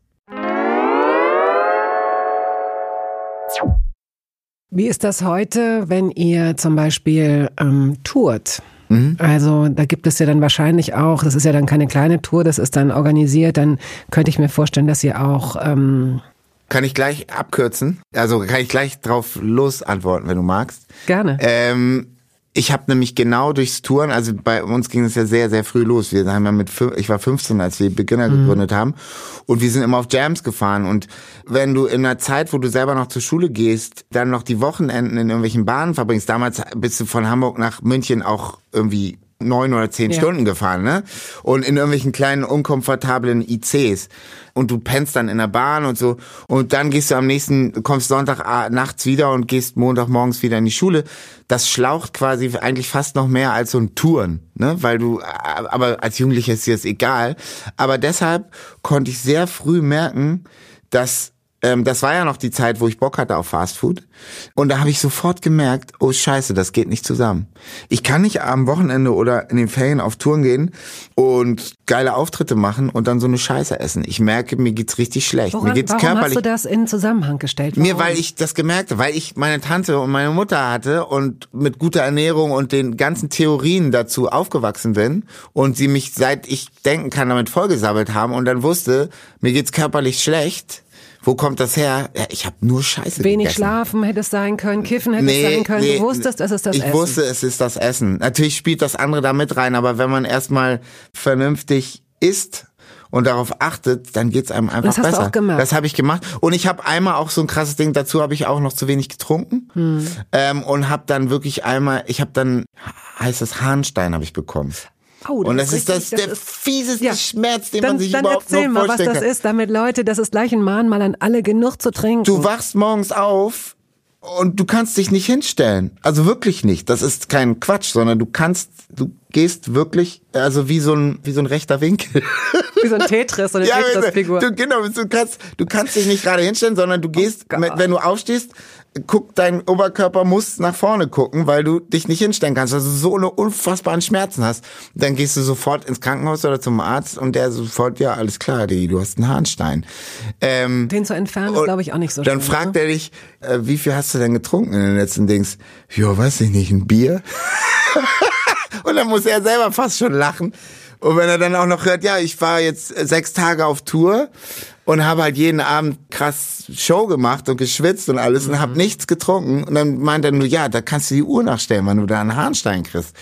Wie ist das heute, wenn ihr zum Beispiel ähm, tourt? Mhm. Also da gibt es ja dann wahrscheinlich auch, das ist ja dann keine kleine Tour, das ist dann organisiert, dann könnte ich mir vorstellen, dass ihr auch... Ähm, Kann ich gleich abkürzen? Also kann ich gleich drauf los antworten, wenn du magst. gerne. Ähm, ich habe nämlich genau durchs Touren, also bei uns ging es ja sehr, sehr früh los. Wir haben ja mit, ich war 15, als wir Beginner gegründet haben. Und wir sind immer auf Jams gefahren. Und wenn du in einer Zeit, wo du selber noch zur Schule gehst, dann noch die Wochenenden in irgendwelchen Bahnen verbringst, damals bist du von Hamburg nach München auch irgendwie neun oder zehn ja. Stunden gefahren, ne? Und in irgendwelchen kleinen, unkomfortablen ICs. Und du pennst dann in der Bahn und so. Und dann gehst du am nächsten, kommst Sonntag ah, nachts wieder und gehst Montag morgens wieder in die Schule. Das schlaucht quasi eigentlich fast noch mehr als so ein Touren, ne? Weil du, aber als Jugendlicher ist dir das egal. Aber deshalb konnte ich sehr früh merken, dass ähm, das war ja noch die Zeit, wo ich Bock hatte auf Fastfood. Und da habe ich sofort gemerkt, oh scheiße, das geht nicht zusammen. Ich kann nicht am Wochenende oder in den Ferien auf Touren gehen und geile Auftritte machen und dann so eine Scheiße essen. Ich merke, mir geht's richtig schlecht. Woran, mir geht's warum körperlich. hast du das in Zusammenhang gestellt? Warum? Mir, weil ich das gemerkt habe, weil ich meine Tante und meine Mutter hatte und mit guter Ernährung und den ganzen Theorien dazu aufgewachsen bin und sie mich seit ich denken kann damit vollgesammelt haben und dann wusste, mir geht's körperlich schlecht wo kommt das her? Ja, ich habe nur Scheiße Wenig gegessen. schlafen hätte es sein können, kiffen hätte nee, es sein können. Nee, du wusstest, es ist das ich Essen. Ich wusste, es ist das Essen. Natürlich spielt das andere da mit rein, aber wenn man erstmal vernünftig isst und darauf achtet, dann geht's einem einfach das hast besser. Du auch gemacht. Das habe ich gemacht. Und ich habe einmal auch so ein krasses Ding, dazu habe ich auch noch zu wenig getrunken. Hm. Ähm, und habe dann wirklich einmal, ich habe dann, heißt das Harnstein habe ich bekommen. Oh, und das ist, richtig, das, das der ist, fieseste ja. Schmerz, den dann, man sich dann überhaupt erzähl nur mal, was das ist, damit Leute, das ist gleich ein Mahnmal an alle, genug zu trinken. Du wachst morgens auf und du kannst dich nicht hinstellen. Also wirklich nicht. Das ist kein Quatsch, sondern du kannst, du gehst wirklich, also wie so ein, wie so ein rechter Winkel. Wie so ein Tetris, so eine ja, Tetris-Figur. Du, genau, du kannst, du kannst dich nicht gerade hinstellen, sondern du gehst, oh wenn du aufstehst, guckt dein Oberkörper muss nach vorne gucken, weil du dich nicht hinstellen kannst, also so eine unfassbaren Schmerzen hast. Dann gehst du sofort ins Krankenhaus oder zum Arzt und der sofort, ja, alles klar, die, du hast einen Harnstein. Ähm, Den zu entfernen ist, glaube ich, auch nicht so Dann schön, fragt ne? er dich, äh, wie viel hast du denn getrunken in den letzten Dings? Ja, weiß ich nicht, ein Bier? und dann muss er selber fast schon lachen. Und wenn er dann auch noch hört, ja, ich war jetzt sechs Tage auf Tour und habe halt jeden Abend krass Show gemacht und geschwitzt und alles mhm. und habe nichts getrunken. Und dann meint er nur, ja, da kannst du die Uhr nachstellen, wenn du da einen Harnstein kriegst.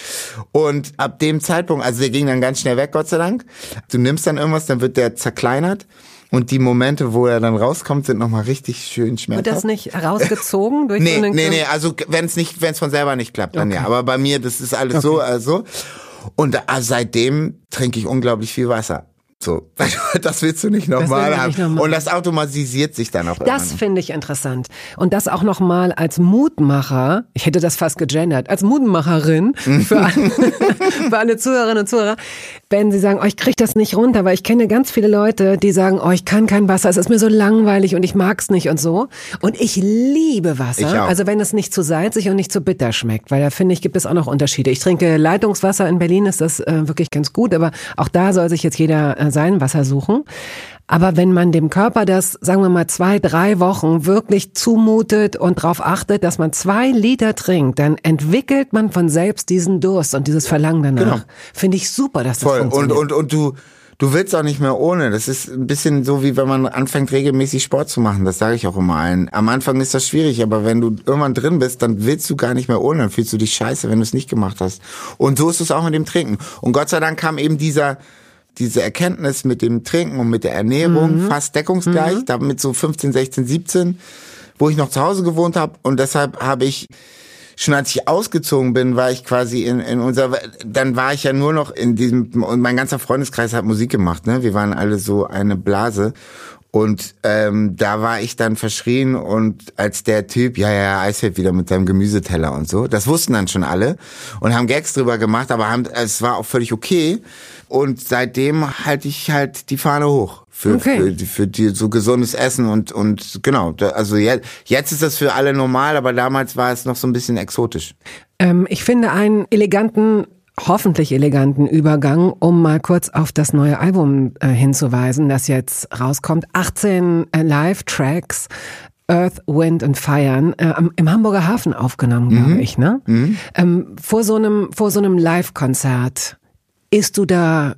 Und ab dem Zeitpunkt, also der ging dann ganz schnell weg, Gott sei Dank. Du nimmst dann irgendwas, dann wird der zerkleinert. Und die Momente, wo er dann rauskommt, sind nochmal richtig schön schmerzhaft. Wird das nicht rausgezogen durch nee, so einen Nee, nee, also wenn es nicht, wenn es von selber nicht klappt, dann okay. ja. Aber bei mir, das ist alles okay. so, also. Und seitdem trinke ich unglaublich viel Wasser. So, das willst du nicht nochmal haben. Noch mal. Und das automatisiert sich dann auch. Das finde ich interessant. Und das auch nochmal als Mutmacher, ich hätte das fast gegendert, als Mutmacherin für alle, für alle Zuhörerinnen und Zuhörer, wenn sie sagen, oh, ich kriege das nicht runter, weil ich kenne ganz viele Leute, die sagen, oh, ich kann kein Wasser, es ist mir so langweilig und ich mag's nicht und so. Und ich liebe Wasser, also wenn es nicht zu salzig und nicht zu bitter schmeckt, weil da finde ich, gibt es auch noch Unterschiede. Ich trinke Leitungswasser in Berlin, ist das äh, wirklich ganz gut, aber auch da soll sich jetzt jeder äh, sein Wasser suchen. Aber wenn man dem Körper das, sagen wir mal, zwei, drei Wochen wirklich zumutet und darauf achtet, dass man zwei Liter trinkt, dann entwickelt man von selbst diesen Durst und dieses Verlangen danach. Genau. Finde ich super, dass das Voll. funktioniert. Und, und, und du, du willst auch nicht mehr ohne. Das ist ein bisschen so, wie wenn man anfängt, regelmäßig Sport zu machen. Das sage ich auch immer allen. Am Anfang ist das schwierig, aber wenn du irgendwann drin bist, dann willst du gar nicht mehr ohne. Dann fühlst du dich scheiße, wenn du es nicht gemacht hast. Und so ist es auch mit dem Trinken. Und Gott sei Dank kam eben dieser diese Erkenntnis mit dem Trinken und mit der Ernährung mhm. fast deckungsgleich, mhm. damit so 15, 16, 17, wo ich noch zu Hause gewohnt habe und deshalb habe ich schon als ich ausgezogen bin, war ich quasi in, in unser, dann war ich ja nur noch in diesem, und mein ganzer Freundeskreis hat Musik gemacht, ne? Wir waren alle so eine Blase. Und ähm, da war ich dann verschrien und als der Typ, ja, ja, Eisfeld wieder mit seinem Gemüseteller und so, das wussten dann schon alle und haben Gags drüber gemacht, aber haben, es war auch völlig okay. Und seitdem halte ich halt die Fahne hoch für, okay. für, für die, so gesundes Essen und, und genau. Also jetzt, jetzt ist das für alle normal, aber damals war es noch so ein bisschen exotisch. Ähm, ich finde einen eleganten hoffentlich eleganten Übergang, um mal kurz auf das neue Album äh, hinzuweisen, das jetzt rauskommt. 18 äh, Live-Tracks. Earth, Wind and Fire äh, im Hamburger Hafen aufgenommen, glaube mhm. ich, ne? Mhm. Ähm, vor so einem vor so einem Live-Konzert ist du da,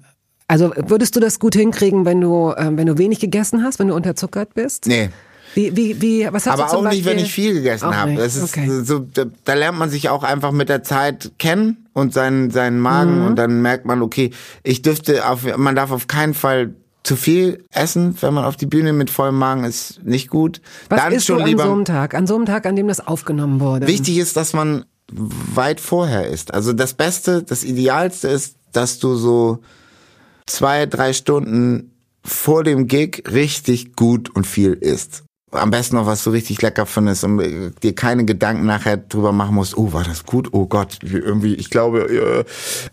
also würdest du das gut hinkriegen, wenn du, ähm, wenn du wenig gegessen hast, wenn du unterzuckert bist? Nee. Wie, wie, wie, was hast Aber du zum auch Beispiel? nicht, wenn ich viel gegessen habe. Das ist okay. so, da, da, lernt man sich auch einfach mit der Zeit kennen und seinen, seinen Magen mhm. und dann merkt man, okay, ich dürfte auf, man darf auf keinen Fall zu viel essen, wenn man auf die Bühne mit vollem Magen ist nicht gut. Was dann ist schon du an lieber, so einem Tag, an so einem Tag, an dem das aufgenommen wurde? Wichtig ist, dass man weit vorher ist. Also das Beste, das Idealste ist, dass du so zwei, drei Stunden vor dem Gig richtig gut und viel isst am besten noch was so richtig lecker findest und äh, dir keine Gedanken nachher drüber machen musst, oh, war das gut? Oh Gott, irgendwie, ich glaube, äh,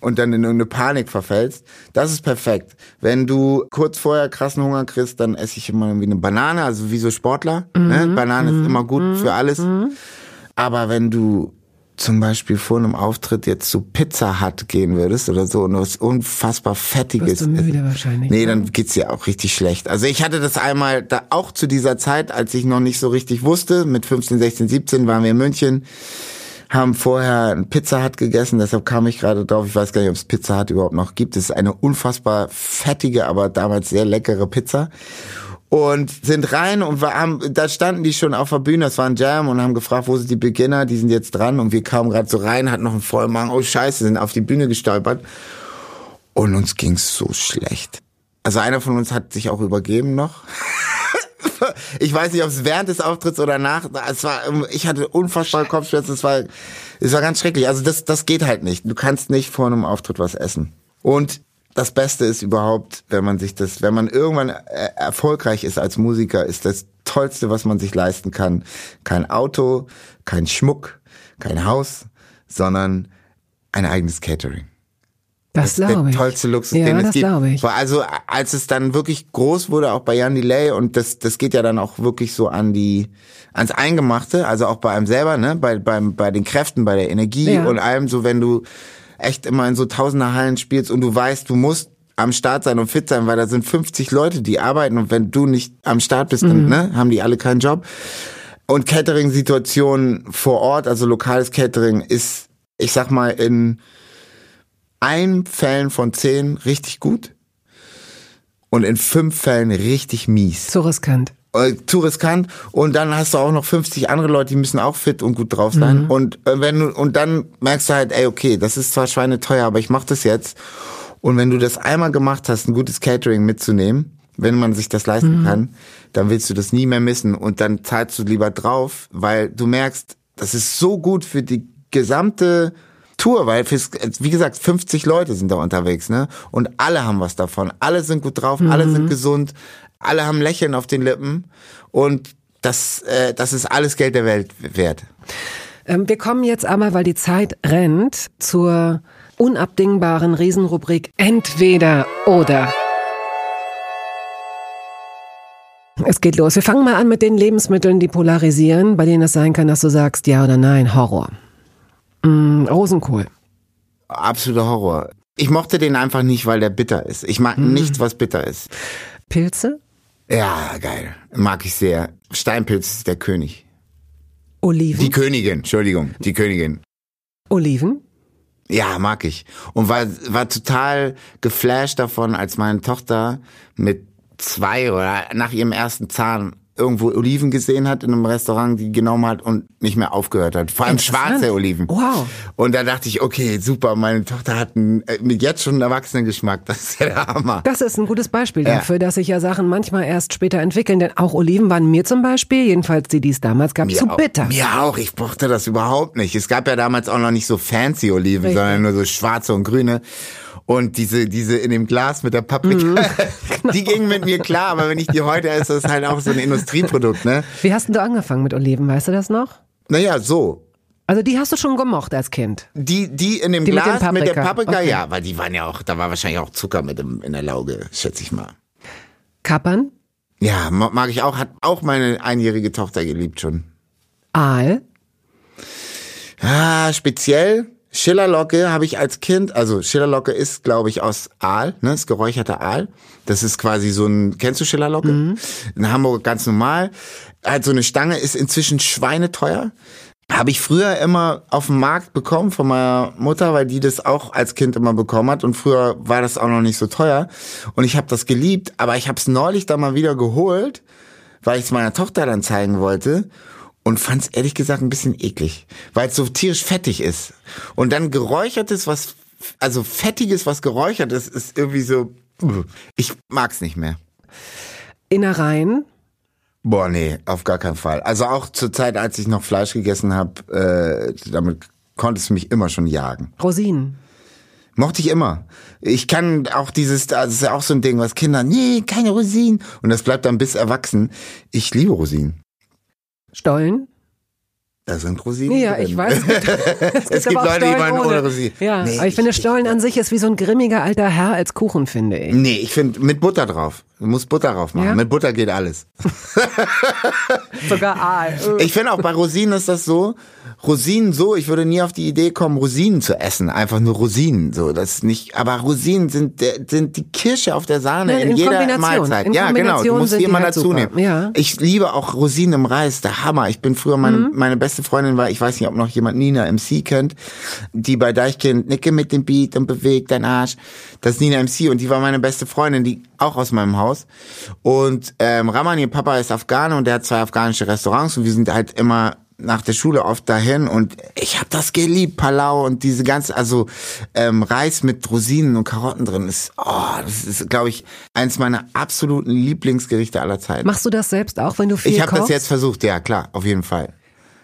und dann in eine Panik verfällst. Das ist perfekt. Wenn du kurz vorher krassen Hunger kriegst, dann esse ich immer irgendwie eine Banane, also wie so Sportler. Ne? Mhm. Ne? Banane mhm. ist immer gut mhm. für alles. Mhm. Aber wenn du zum Beispiel vor einem Auftritt jetzt zu Pizza Hut gehen würdest oder so und was unfassbar fettiges. Bist du müde wahrscheinlich. Nee, dann geht's dir auch richtig schlecht. Also ich hatte das einmal da auch zu dieser Zeit, als ich noch nicht so richtig wusste, mit 15, 16, 17 waren wir in München, haben vorher ein Pizza Hut gegessen, deshalb kam ich gerade drauf. Ich weiß gar nicht, ob es Pizza Hut überhaupt noch gibt. Es ist eine unfassbar fettige, aber damals sehr leckere Pizza und sind rein und wir haben, da standen die schon auf der Bühne, das war ein Jam und haben gefragt, wo sind die Beginner, die sind jetzt dran und wir kamen gerade so rein, hatten noch einen Vollmagen, oh scheiße, sind auf die Bühne gestolpert und uns ging's so schlecht. Also einer von uns hat sich auch übergeben noch. ich weiß nicht, ob es während des Auftritts oder nach, es war, ich hatte unfassbar Kopfschmerzen, es war, es war ganz schrecklich. Also das, das geht halt nicht. Du kannst nicht vor einem Auftritt was essen. Und das Beste ist überhaupt, wenn man sich das, wenn man irgendwann äh, erfolgreich ist als Musiker, ist das Tollste, was man sich leisten kann. Kein Auto, kein Schmuck, kein Haus, sondern ein eigenes Catering. Das, das ist der tollste Luxus, ja, den es gibt. Ich. Also als es dann wirklich groß wurde, auch bei Jan Delay, und das, das geht ja dann auch wirklich so an die, ans Eingemachte, also auch bei einem selber, ne, bei, beim, bei den Kräften, bei der Energie ja. und allem, so wenn du echt immer in so tausender Hallen spielst und du weißt, du musst am Start sein und fit sein, weil da sind 50 Leute, die arbeiten und wenn du nicht am Start bist, dann mhm. ne, haben die alle keinen Job. Und Catering-Situationen vor Ort, also lokales Catering, ist, ich sag mal, in ein Fällen von zehn richtig gut und in fünf Fällen richtig mies. Zu riskant. Äh, zu riskant und dann hast du auch noch 50 andere Leute, die müssen auch fit und gut drauf sein mhm. und äh, wenn du und dann merkst du halt, ey, okay, das ist zwar schweineteuer, aber ich mach das jetzt und wenn du das einmal gemacht hast, ein gutes Catering mitzunehmen, wenn man sich das leisten mhm. kann, dann willst du das nie mehr missen und dann zahlst du lieber drauf, weil du merkst, das ist so gut für die gesamte Tour, weil fürs, wie gesagt, 50 Leute sind da unterwegs, ne? Und alle haben was davon. Alle sind gut drauf, mhm. alle sind gesund, alle haben Lächeln auf den Lippen und das, äh, das ist alles Geld der Welt wert. Ähm, wir kommen jetzt einmal, weil die Zeit rennt, zur unabdingbaren Riesenrubrik Entweder oder. Es geht los. Wir fangen mal an mit den Lebensmitteln, die polarisieren, bei denen es sein kann, dass du sagst ja oder nein, Horror. Mm, Rosenkohl. Absoluter Horror. Ich mochte den einfach nicht, weil der bitter ist. Ich mag mm. nichts, was bitter ist. Pilze? Ja, geil. Mag ich sehr. Steinpilz ist der König. Oliven? Die Königin, Entschuldigung, die Königin. Oliven? Ja, mag ich. Und war, war total geflasht davon, als meine Tochter mit zwei oder nach ihrem ersten Zahn irgendwo Oliven gesehen hat in einem Restaurant, die genommen hat und nicht mehr aufgehört hat. Vor allem schwarze Oliven. Wow. Und da dachte ich, okay, super, meine Tochter hat einen, äh, jetzt schon einen Erwachsenengeschmack. Das ist ja der Hammer. Das ist ein gutes Beispiel ja. dafür, dass sich ja Sachen manchmal erst später entwickeln. Denn auch Oliven waren mir zum Beispiel, jedenfalls die, die es damals gab, mir zu auch, bitter. Mir auch. Ich mochte das überhaupt nicht. Es gab ja damals auch noch nicht so fancy Oliven, Richtig. sondern nur so schwarze und grüne. Und diese, diese in dem Glas mit der Paprika, mhm, genau. die ging mit mir klar, aber wenn ich die heute esse, ist das halt auch so ein Industrieprodukt, ne? Wie hast du angefangen mit Oliven, weißt du das noch? Naja, so. Also die hast du schon gemocht als Kind? Die, die in dem die Glas mit, mit, der Paprika, okay. ja, weil die waren ja auch, da war wahrscheinlich auch Zucker mit dem, in der Lauge, schätze ich mal. Kappern? Ja, mag ich auch, hat auch meine einjährige Tochter geliebt schon. Aal? Ah, speziell Schillerlocke habe ich als Kind, also Schillerlocke ist, glaube ich, aus Aal, ne, das geräucherte Aal. Das ist quasi so ein, kennst du Schillerlocke? Mhm. In Hamburg ganz normal. Halt so eine Stange ist inzwischen schweineteuer. Habe ich früher immer auf dem Markt bekommen von meiner Mutter, weil die das auch als Kind immer bekommen hat und früher war das auch noch nicht so teuer und ich habe das geliebt, aber ich habe es neulich da mal wieder geholt, weil ich es meiner Tochter dann zeigen wollte und fand es ehrlich gesagt ein bisschen eklig, weil es so tierisch fettig ist. Und dann geräuchertes, was, also fettiges, was geräuchert ist, ist irgendwie so, ich mag's nicht mehr. Innereien? Boah, nee, auf gar keinen Fall. Also auch zur Zeit, als ich noch Fleisch gegessen habe, äh, damit konntest du mich immer schon jagen. Rosinen. Mochte ich immer. Ich kann auch dieses, das ist ja auch so ein Ding, was Kinder, nee, keine Rosinen. Und das bleibt dann bis erwachsen. Ich liebe Rosinen. Stollen? Da sind Rosinen. Ja, drin. ich weiß. Es, es gibt Leute, die meinen ohne Rosinen. Ja, Nee, aber ich finde, ich- Stollen an sich ist wie so ein grimmiger alter Herr als Kuchen, finde ich. Nee, ich finde mit Butter drauf. Du musst Butter drauf machen. Ja? Mit Butter geht alles. Sogar Aal. Ich finde auch bei Rosinen ist das so. Rosinen so, ich würde nie auf die Idee kommen, Rosinen zu essen. Einfach nur Rosinen. So, das ist nicht, aber Rosinen sind, sind die Kirsche auf der Sahne Nein, in, in jeder. Mahlzeit. In ja, genau. Du musst die immer halt dazu nehmen. Ja. Ich liebe auch Rosinen im Reis. Der Hammer. Ich bin früher, meine, Mhm. meine beste Freundin war, ich weiß nicht, ob noch jemand Nina MC kennt, die bei Deichkind Nicke mit dem Beat und bewegt dein Arsch. Das ist Nina MC und die war meine beste Freundin, die auch aus meinem Haus. Und ähm, Raman, ihr Papa ist Afghane und der hat zwei afghanische Restaurants und wir sind halt immer nach der Schule oft dahin und ich habe das geliebt, Palau und diese ganze, also ähm, Reis mit Rosinen und Karotten drin ist, oh, das ist, glaube ich, eins meiner absoluten Lieblingsgerichte aller Zeiten. Machst du das selbst auch, wenn du viel ich habe das jetzt versucht, ja klar, auf jeden Fall.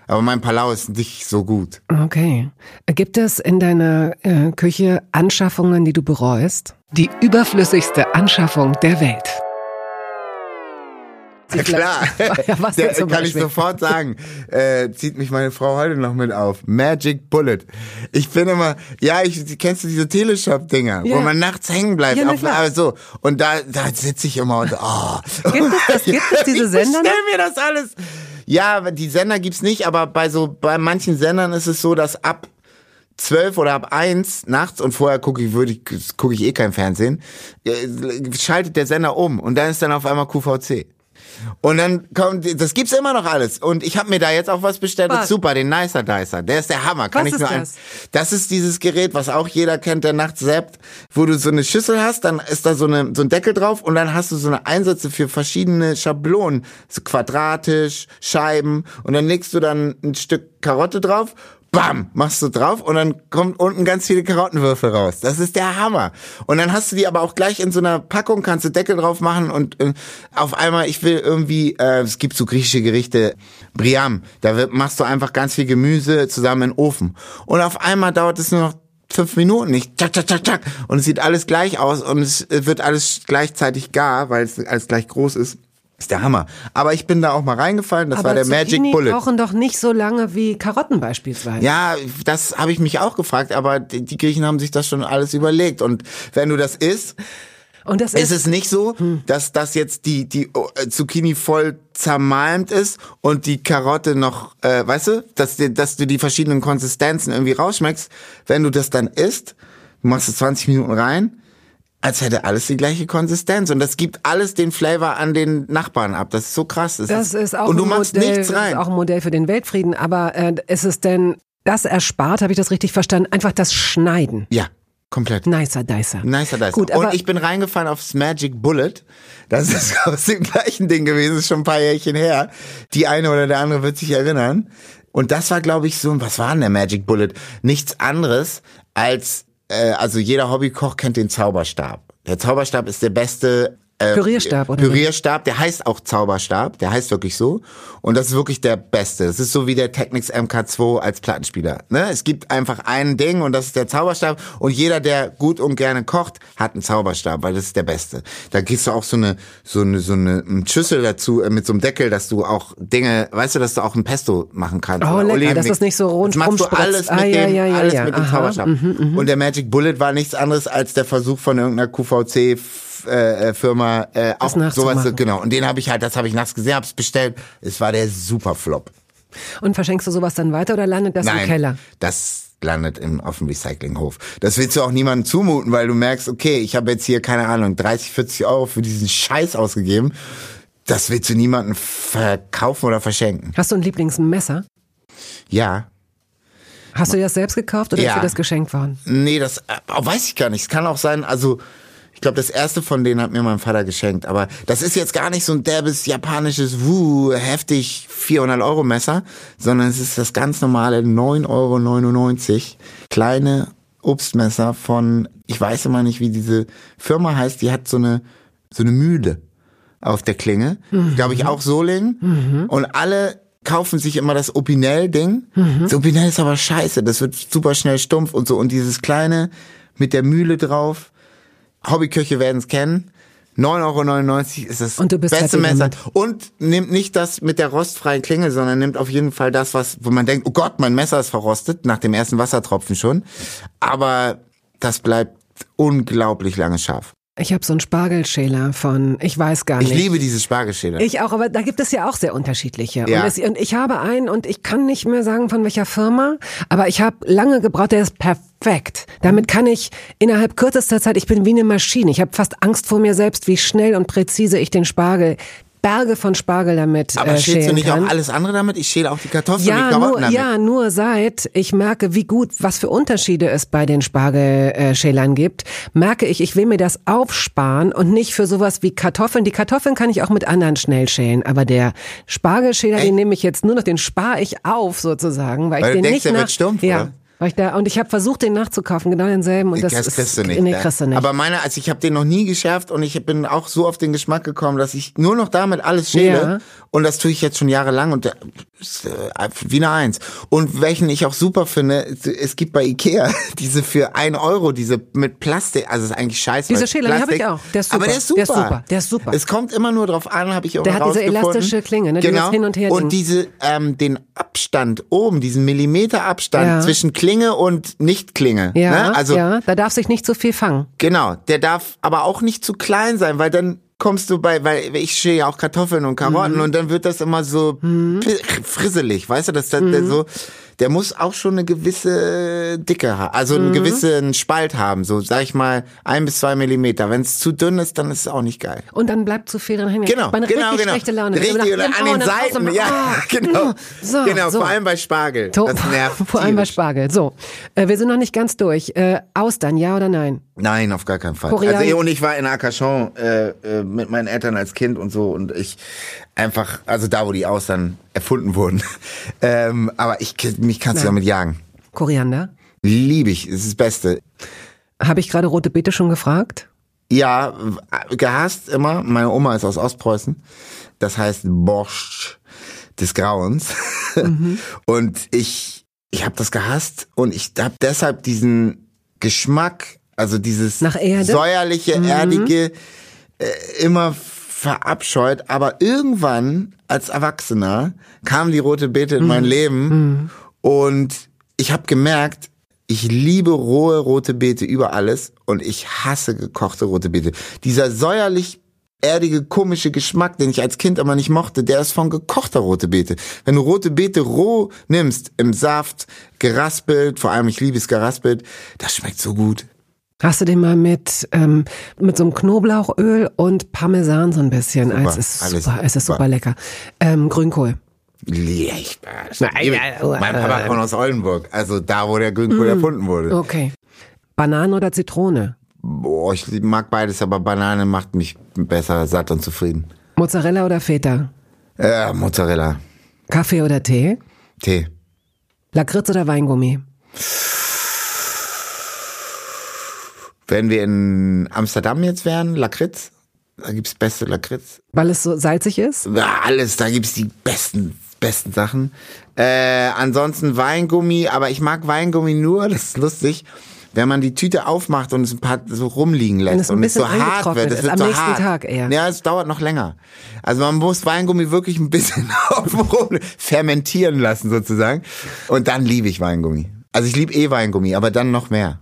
Aber mein Palau ist nicht so gut. Okay. Gibt es in deiner äh, Küche Anschaffungen, die du bereust? Die überflüssigste Anschaffung der Welt. Ja, klar, Ja, was zum kann ich sofort sagen. Äh, zieht mich meine Frau heute noch mit auf. Magic Bullet. Ich bin immer, ja, ich kennst du diese Teleshop-Dinger, Ja. wo man nachts hängen bleibt. Ja, na auf, klar. so. Und da, da sitze ich immer und oh. Gibt es das? Gibt es diese Sender bestell mir das alles. Ja, die Sender gibt's nicht, aber bei so, bei manchen Sendern ist es so, dass ab 12 oder ab 1 nachts und vorher gucke ich, würde ich, gucke ich eh kein Fernsehen, äh, schaltet der Sender um und dann ist dann auf einmal QVC. Und dann kommt, das gibt's immer noch alles. Und ich habe mir da jetzt auch was bestellt. Was? Das super, den Nicer Dicer. Der ist der Hammer. Kann Was ich nur ist ein, das? das ist dieses Gerät, was auch jeder kennt, der nachts zappt, wo du so eine Schüssel hast, dann ist da so, eine, so ein Deckel drauf und dann hast du so eine Einsätze für verschiedene Schablonen. So quadratisch, Scheiben und dann legst du dann ein Stück Karotte drauf Bam, machst du drauf und dann kommt unten ganz viele Karottenwürfel raus. Das ist der Hammer. Und dann hast du die aber auch gleich in so einer Packung, kannst du Deckel drauf machen und äh, auf einmal, ich will irgendwie, äh, es gibt so griechische Gerichte, Briam, da wird, machst du einfach ganz viel Gemüse zusammen in den Ofen. Und auf einmal dauert es nur noch fünf Minuten, nicht tschak, tschak, tschak, tschak. Und es sieht alles gleich aus und es wird alles gleichzeitig gar, weil es alles gleich groß ist. Ist der Hammer. Aber ich bin da auch mal reingefallen, das Aber war der Magic Zucchini Bullet. brauchen doch nicht so lange wie Karotten beispielsweise. Ja, das habe ich mich auch gefragt, aber die die Griechen haben sich das schon alles überlegt. Und wenn du das isst, Und das ist ist, es nicht so, dass das jetzt die, die äh, Zucchini voll zermalmt ist und die Karotte noch, äh, weißt du, dass, dir, dass du die verschiedenen Konsistenzen irgendwie rausschmeckst. Wenn du das dann isst, du machst es 20 Minuten rein, als hätte alles die gleiche Konsistenz. Und das gibt alles den Flavor an den Nachbarn ab. Das ist so krass. das ist auch und du ein machst Modell, nichts Das rein. ist auch ein Modell für den Weltfrieden. Aber äh, ist es denn das erspart, habe ich das richtig verstanden? Einfach das Schneiden. ja, komplett. Nicer Dicer. Nicer Dicer. Gut, und ich bin reingefallen aufs Magic Bullet. Das ist aus dem gleichen Ding gewesen, ist schon ein paar Jährchen her. Die eine oder der andere wird sich erinnern. Und das war, glaube ich, so, was war denn der Magic Bullet? Nichts anderes als, äh, also jeder Hobbykoch kennt den Zauberstab. Der Zauberstab ist der beste äh, Pürierstab, oder? Pürierstab, der heißt auch Zauberstab, der heißt wirklich so. Und das ist wirklich der beste. Das ist so wie der Technics MK2 als Plattenspieler. Ne? Es gibt einfach ein Ding und das ist der Zauberstab. Und jeder, der gut und gerne kocht, hat einen Zauberstab, weil das ist der beste. Da gehst du auch so eine, so eine, so eine Schüssel dazu äh, mit so einem Deckel, dass du auch Dinge, weißt du, dass du auch ein Pesto machen kannst. Oh, lecker, Oliven- dass das nicht so rund machst du alles mit Ah, ja, dem, ja, ja, alles mit dem. Zauberstab. Und der Magic Bullet war nichts anderes als der Versuch von irgendeiner QVC äh, äh, Firma äh, auch sowas genau und den habe ich halt das habe ich nachts gesehen hab's bestellt es war der super Flop Und verschenkst du sowas dann weiter oder landet das nein im Keller? das landet im auf dem Recyclinghof das willst du auch niemandem zumuten weil du merkst okay ich habe jetzt hier keine Ahnung 30 40 Euro für diesen Scheiß ausgegeben das willst du niemandem verkaufen oder verschenken Hast du ein Lieblingsmesser? ja Hast du das selbst gekauft oder Ja. ist dir das geschenkt worden? Nee, das äh, weiß ich gar nicht. Es kann auch sein, also ich glaube, das erste von denen hat mir mein Vater geschenkt. Aber das ist jetzt gar nicht so ein derbes japanisches, wuh, heftig 400 Euro Messer, sondern es ist das ganz normale 9,99 Euro kleine Obstmesser von, ich weiß immer nicht, wie diese Firma heißt, die hat so eine, so eine Mühle auf der Klinge. Glaube ich auch Soling. Und alle kaufen sich immer das Opinel-Ding. Mhm. Das Opinel ist aber scheiße, das wird super schnell stumpf und so. Und dieses kleine mit der Mühle drauf, Hobbyköche werden es kennen. 9,99 Euro ist das und du bist beste Messer. Und nimmt nicht das mit der rostfreien Klinge, sondern nimmt auf jeden Fall das, was, wo man denkt, oh Gott, mein Messer ist verrostet, nach dem ersten Wassertropfen schon. Aber das bleibt unglaublich lange scharf. Ich habe so einen Spargelschäler von, ich weiß gar nicht. Ich liebe diese Spargelschäler. Ich auch, aber da gibt es ja auch sehr unterschiedliche. Ja. Und, es, und ich habe einen und ich kann nicht mehr sagen von welcher Firma, aber ich habe lange gebraucht, der ist perfekt. Damit kann ich innerhalb kürzester Zeit, ich bin wie eine Maschine. Ich habe fast Angst vor mir selbst, wie schnell und präzise ich den Spargel Berge von Spargel damit Aber äh, schälst du nicht kann. auch alles andere damit? Ich schäle auch die Kartoffeln ja, und die Karotten nur, damit. Ja, nur seit ich merke, wie gut, was für Unterschiede es bei den Spargelschälern gibt, merke ich, ich will mir das aufsparen und nicht für sowas wie Kartoffeln. Die Kartoffeln kann ich auch mit anderen schnell schälen, aber der Spargelschäler, den nehme ich jetzt nur noch, den spare ich auf sozusagen, weil, Weil ich den denkst, nicht der nach, wird stumpf, ja, oder? Weil ich da, und ich habe versucht, den nachzukaufen, genau denselben. Und das, das ist, kriegst du nicht. Nee, ne? kriegst du nicht. Aber meiner, also ich habe den noch nie geschärft und ich bin auch so auf den Geschmack gekommen, dass ich nur noch damit alles schäle. Ja. Und das tue ich jetzt schon jahrelang und der ist äh, wie eine Eins. Und welchen ich auch super finde, es gibt bei Ikea diese für ein Euro, diese mit Plastik, also ist eigentlich scheiße. Diese Schäler, die habe ich auch. Der ist super. Aber der ist super. Der ist super. Der ist super. Es kommt immer nur drauf an, habe ich auch Der hat diese elastische Klinge, ne, Genau. dieses Hin- und Her-Ding. und diese, ähm, den Abstand oben, diesen Millimeter Abstand Ja. zwischen Klinge und Nicht-Klinge. ja, ne? Also ja, da darf sich nicht so viel fangen. Genau, der darf aber auch nicht zu klein sein, weil dann kommst du bei, weil ich schäle ja auch Kartoffeln und Karotten Mhm. und dann wird das immer so pi- frisselig, weißt du, dass der Mhm. so, der muss auch schon eine gewisse Dicke haben, also Mhm. einen gewissen Spalt haben, so sag ich mal ein bis zwei Millimeter. Wenn es zu dünn ist, dann ist es auch nicht geil. Und dann bleibt zu viel dran hängen. Genau, Bei genau, richtig genau. schlechte Laune. Richtig, oder an den Seiten, ja, ah, genau. So, genau, so. vor allem bei Spargel. So, Das nervt. Vor allem bei. Spargel. So, äh, wir sind noch nicht ganz durch. Äh, Austern, ja oder nein? Nein, auf gar keinen Fall. Korean- Also und ich war in Arcachon äh, äh, mit meinen Eltern als Kind und so und ich einfach, also da, wo die Austern erfunden wurden. ähm, aber ich mich kannst du damit jagen. Koriander? Liebe ich, ist das Beste. Habe ich gerade rote Beete schon gefragt? Ja, gehasst immer. Meine Oma ist aus Ostpreußen. Das heißt Borscht des Grauens. Und ich, ich habe das gehasst und ich habe deshalb diesen Geschmack, also dieses Nach Erde? säuerliche, erdige, äh, immer verabscheut. Aber irgendwann als Erwachsener kam die rote Beete in mein Leben und ich habe gemerkt, ich liebe rohe rote Beete über alles und ich hasse gekochte rote Beete. Dieser säuerlich erdige, komische Geschmack, den ich als Kind aber nicht mochte, der ist von gekochter rote Beete. Wenn du rote Beete roh nimmst, im Saft, geraspelt, vor allem ich liebe es geraspelt, das schmeckt so gut. Hast du den mal mit, ähm, mit so einem Knoblauchöl und Parmesan so ein bisschen? Super, es ist super, es ist super. super lecker. Ähm, Grünkohl. Ja, ich- mein Papa kommt aus Oldenburg, also da, wo der Grünkohl erfunden wurde. Okay. Bananen oder Zitrone? Boah, ich mag beides, aber Banane macht mich besser satt und zufrieden. Mozzarella oder Feta? Äh, Mozzarella, Kaffee oder Tee? Tee. Lakritz oder Weingummi? Wenn wir in Amsterdam jetzt wären, Lakritz, da gibt's beste Lakritz. Weil es so salzig ist? Ja, alles, da gibt's die besten, besten Sachen. Äh, ansonsten Weingummi, aber ich mag Weingummi nur, das ist lustig, wenn man die Tüte aufmacht und es ein paar so rumliegen lässt ein und es so hart wird. Es ist, wird am so nächsten hart. Tag eher. Ja, es dauert noch länger. Also man muss Weingummi wirklich ein bisschen rum fermentieren lassen sozusagen. Und dann liebe ich Weingummi. Also ich liebe eh Weingummi, aber dann noch mehr.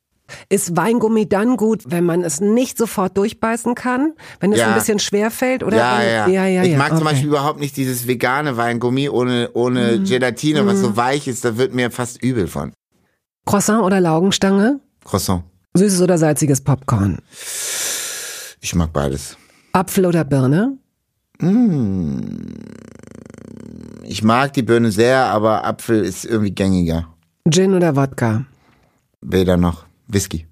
Ist Weingummi dann gut, wenn man es nicht sofort durchbeißen kann? Wenn es Ja. ein bisschen schwer fällt? Oder Ja, ja, ja, ja, Ich mag zum okay. Beispiel überhaupt nicht dieses vegane Weingummi ohne, ohne Mhm. Gelatine, was so weich ist. Da wird mir fast übel von. Croissant oder Laugenstange? Croissant. Süßes oder salziges Popcorn? Ich mag beides. Apfel oder Birne? Ich mag die Birne sehr, aber Apfel ist irgendwie gängiger. Gin oder Wodka? Weder noch. Whisky.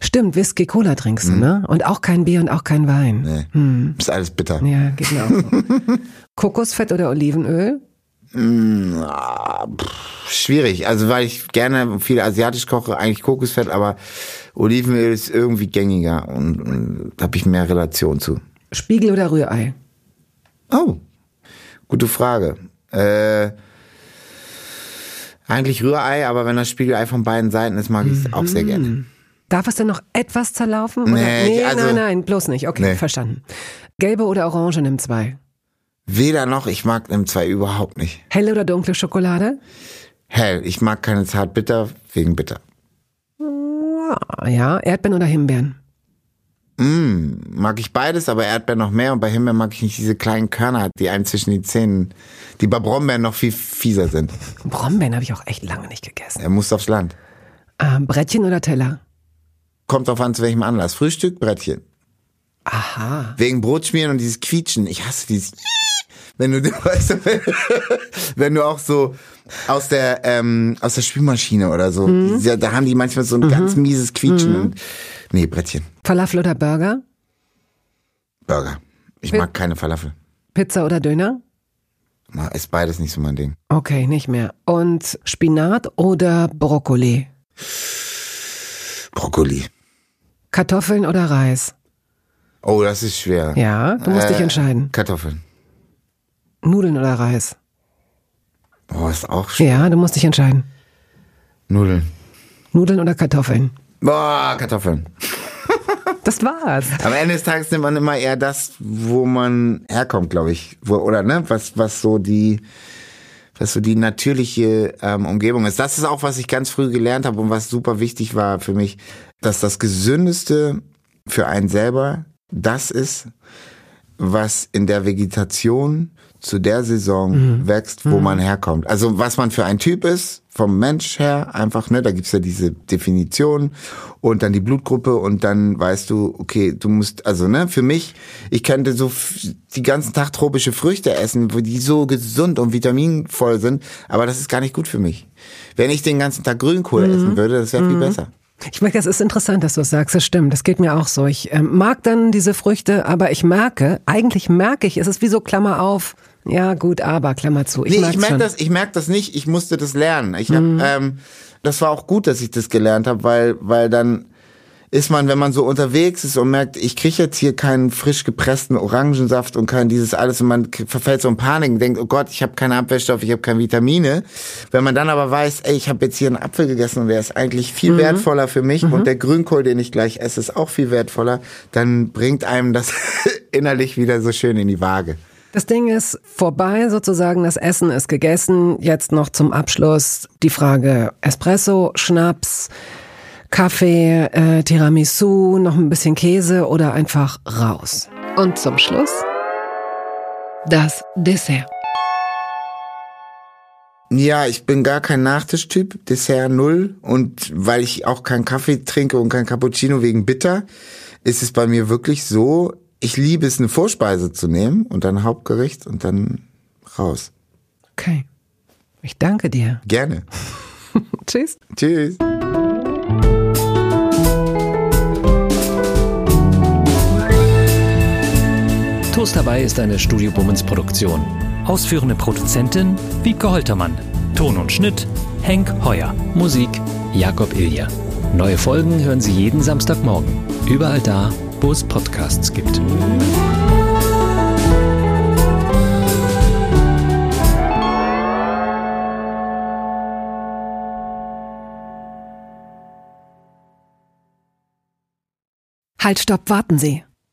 Stimmt, Whisky, Cola trinkst du, Mhm. ne? Und auch kein Bier und auch kein Wein. Nee. Ist alles bitter. Ja, geht mir auch so. Kokosfett oder Olivenöl? Ah, pff, schwierig. Also weil ich gerne viel asiatisch koche, eigentlich Kokosfett, aber Olivenöl ist irgendwie gängiger und, und da habe ich mehr Relation zu. Spiegel oder Rührei? Oh, gute Frage. Äh, Eigentlich Rührei, aber wenn das Spiegelei von beiden Seiten ist, mag ich es mhm. auch sehr gerne. Darf es denn noch etwas zerlaufen? Oder? Nee, nee also, nein, nein, bloß nicht. Okay, nee. verstanden. Gelbe oder Orange nimm zwei? Weder noch, ich mag nimm zwei überhaupt nicht. Helle oder dunkle Schokolade? Hell, ich mag keine Zartbitter wegen Bitter. Ja, Erdbeeren oder Himbeeren? Mm, mag ich beides, aber Erdbeeren noch mehr und bei Himbeeren mag ich nicht diese kleinen Körner, die einen zwischen die Zähnen, die bei Brombeeren noch viel fieser sind. Brombeeren habe ich auch echt lange nicht gegessen. Er muss aufs Land. Ähm, Brettchen oder Teller? Kommt auf an, zu welchem Anlass. Frühstück, Brettchen. Aha. Wegen Brotschmieren und dieses Quietschen. Ich hasse dieses wenn du, weißt du, wenn du auch so aus der ähm, aus der Spülmaschine oder so, mhm. da haben die manchmal so ein mhm. ganz mieses Quietschen. Mhm. Und, nee, Brettchen. Falafel oder Burger? Burger. Ich P mag keine Falafel. Pizza oder Döner? Ist beides nicht so mein Ding. Okay, nicht mehr. Und Spinat oder Brokkoli? Brokkoli. Kartoffeln oder Reis? Oh, das ist schwer. Ja, du musst äh, dich entscheiden. Kartoffeln. Nudeln oder Reis? Boah, ist auch schwer. Ja, du musst dich entscheiden. Nudeln. Nudeln oder Kartoffeln? Boah, Kartoffeln. Das war's. Am Ende des Tages nimmt man immer eher das, wo man herkommt, glaube ich. Wo, oder ne, was, was so die, was so die natürliche ähm, Umgebung ist. Das ist auch, was ich ganz früh gelernt habe und was super wichtig war für mich, dass das Gesündeste für einen selber das ist, was in der Vegetation zu der Saison mhm. wächst, wo mhm. man herkommt. Also was man für ein Typ ist, vom Mensch her, einfach, ne, da gibt's ja diese Definition und dann die Blutgruppe und dann weißt du, okay, du musst, also ne, für mich, ich könnte so die ganzen Tag tropische Früchte essen, wo die so gesund und vitaminvoll sind, aber das ist gar nicht gut für mich. Wenn ich den ganzen Tag Grünkohl mhm. essen würde, das wäre viel mhm. besser. Ich merke, das ist interessant, dass du das sagst. Das stimmt. Das geht mir auch so. Ich äh, mag dann diese Früchte, aber ich merke, eigentlich merke ich, es ist wie so Klammer auf. Ja, gut, aber Klammer zu. Ich, nee, ich merke das, ich merke das nicht. Ich musste das lernen. Ich hab, mhm. ähm, das war auch gut, dass ich das gelernt habe, weil, weil dann ist man, wenn man so unterwegs ist und merkt, ich kriege jetzt hier keinen frisch gepressten Orangensaft und kein dieses alles und man verfällt so in Panik und denkt, oh Gott, ich habe keine Abwehrstoffe, ich habe keine Vitamine. Wenn man dann aber weiß, ey, ich habe jetzt hier einen Apfel gegessen und der ist eigentlich viel mhm. wertvoller für mich mhm. und der Grünkohl, den ich gleich esse, ist auch viel wertvoller, dann bringt einem das innerlich wieder so schön in die Waage. Das Ding ist vorbei sozusagen, das Essen ist gegessen. Jetzt noch zum Abschluss die Frage Espresso, Schnaps, Kaffee, äh, Tiramisu, noch ein bisschen Käse oder einfach raus. Und zum Schluss das Dessert. Ja, ich bin gar kein Nachtischtyp, Dessert null. Und weil ich auch keinen Kaffee trinke und kein Cappuccino wegen bitter, ist es bei mir wirklich so, ich liebe es, eine Vorspeise zu nehmen und dann Hauptgericht und dann raus. Okay. Ich danke dir. Gerne. Tschüss. Tschüss. Toast dabei ist eine Studio Bummens Produktion. Ausführende Produzentin Wiebke Holtermann. Ton und Schnitt Henk Heuer. Musik Jakob Ilja. Neue Folgen hören Sie jeden Samstagmorgen. Überall da, wo es Podcasts gibt. Halt, stopp, warten Sie.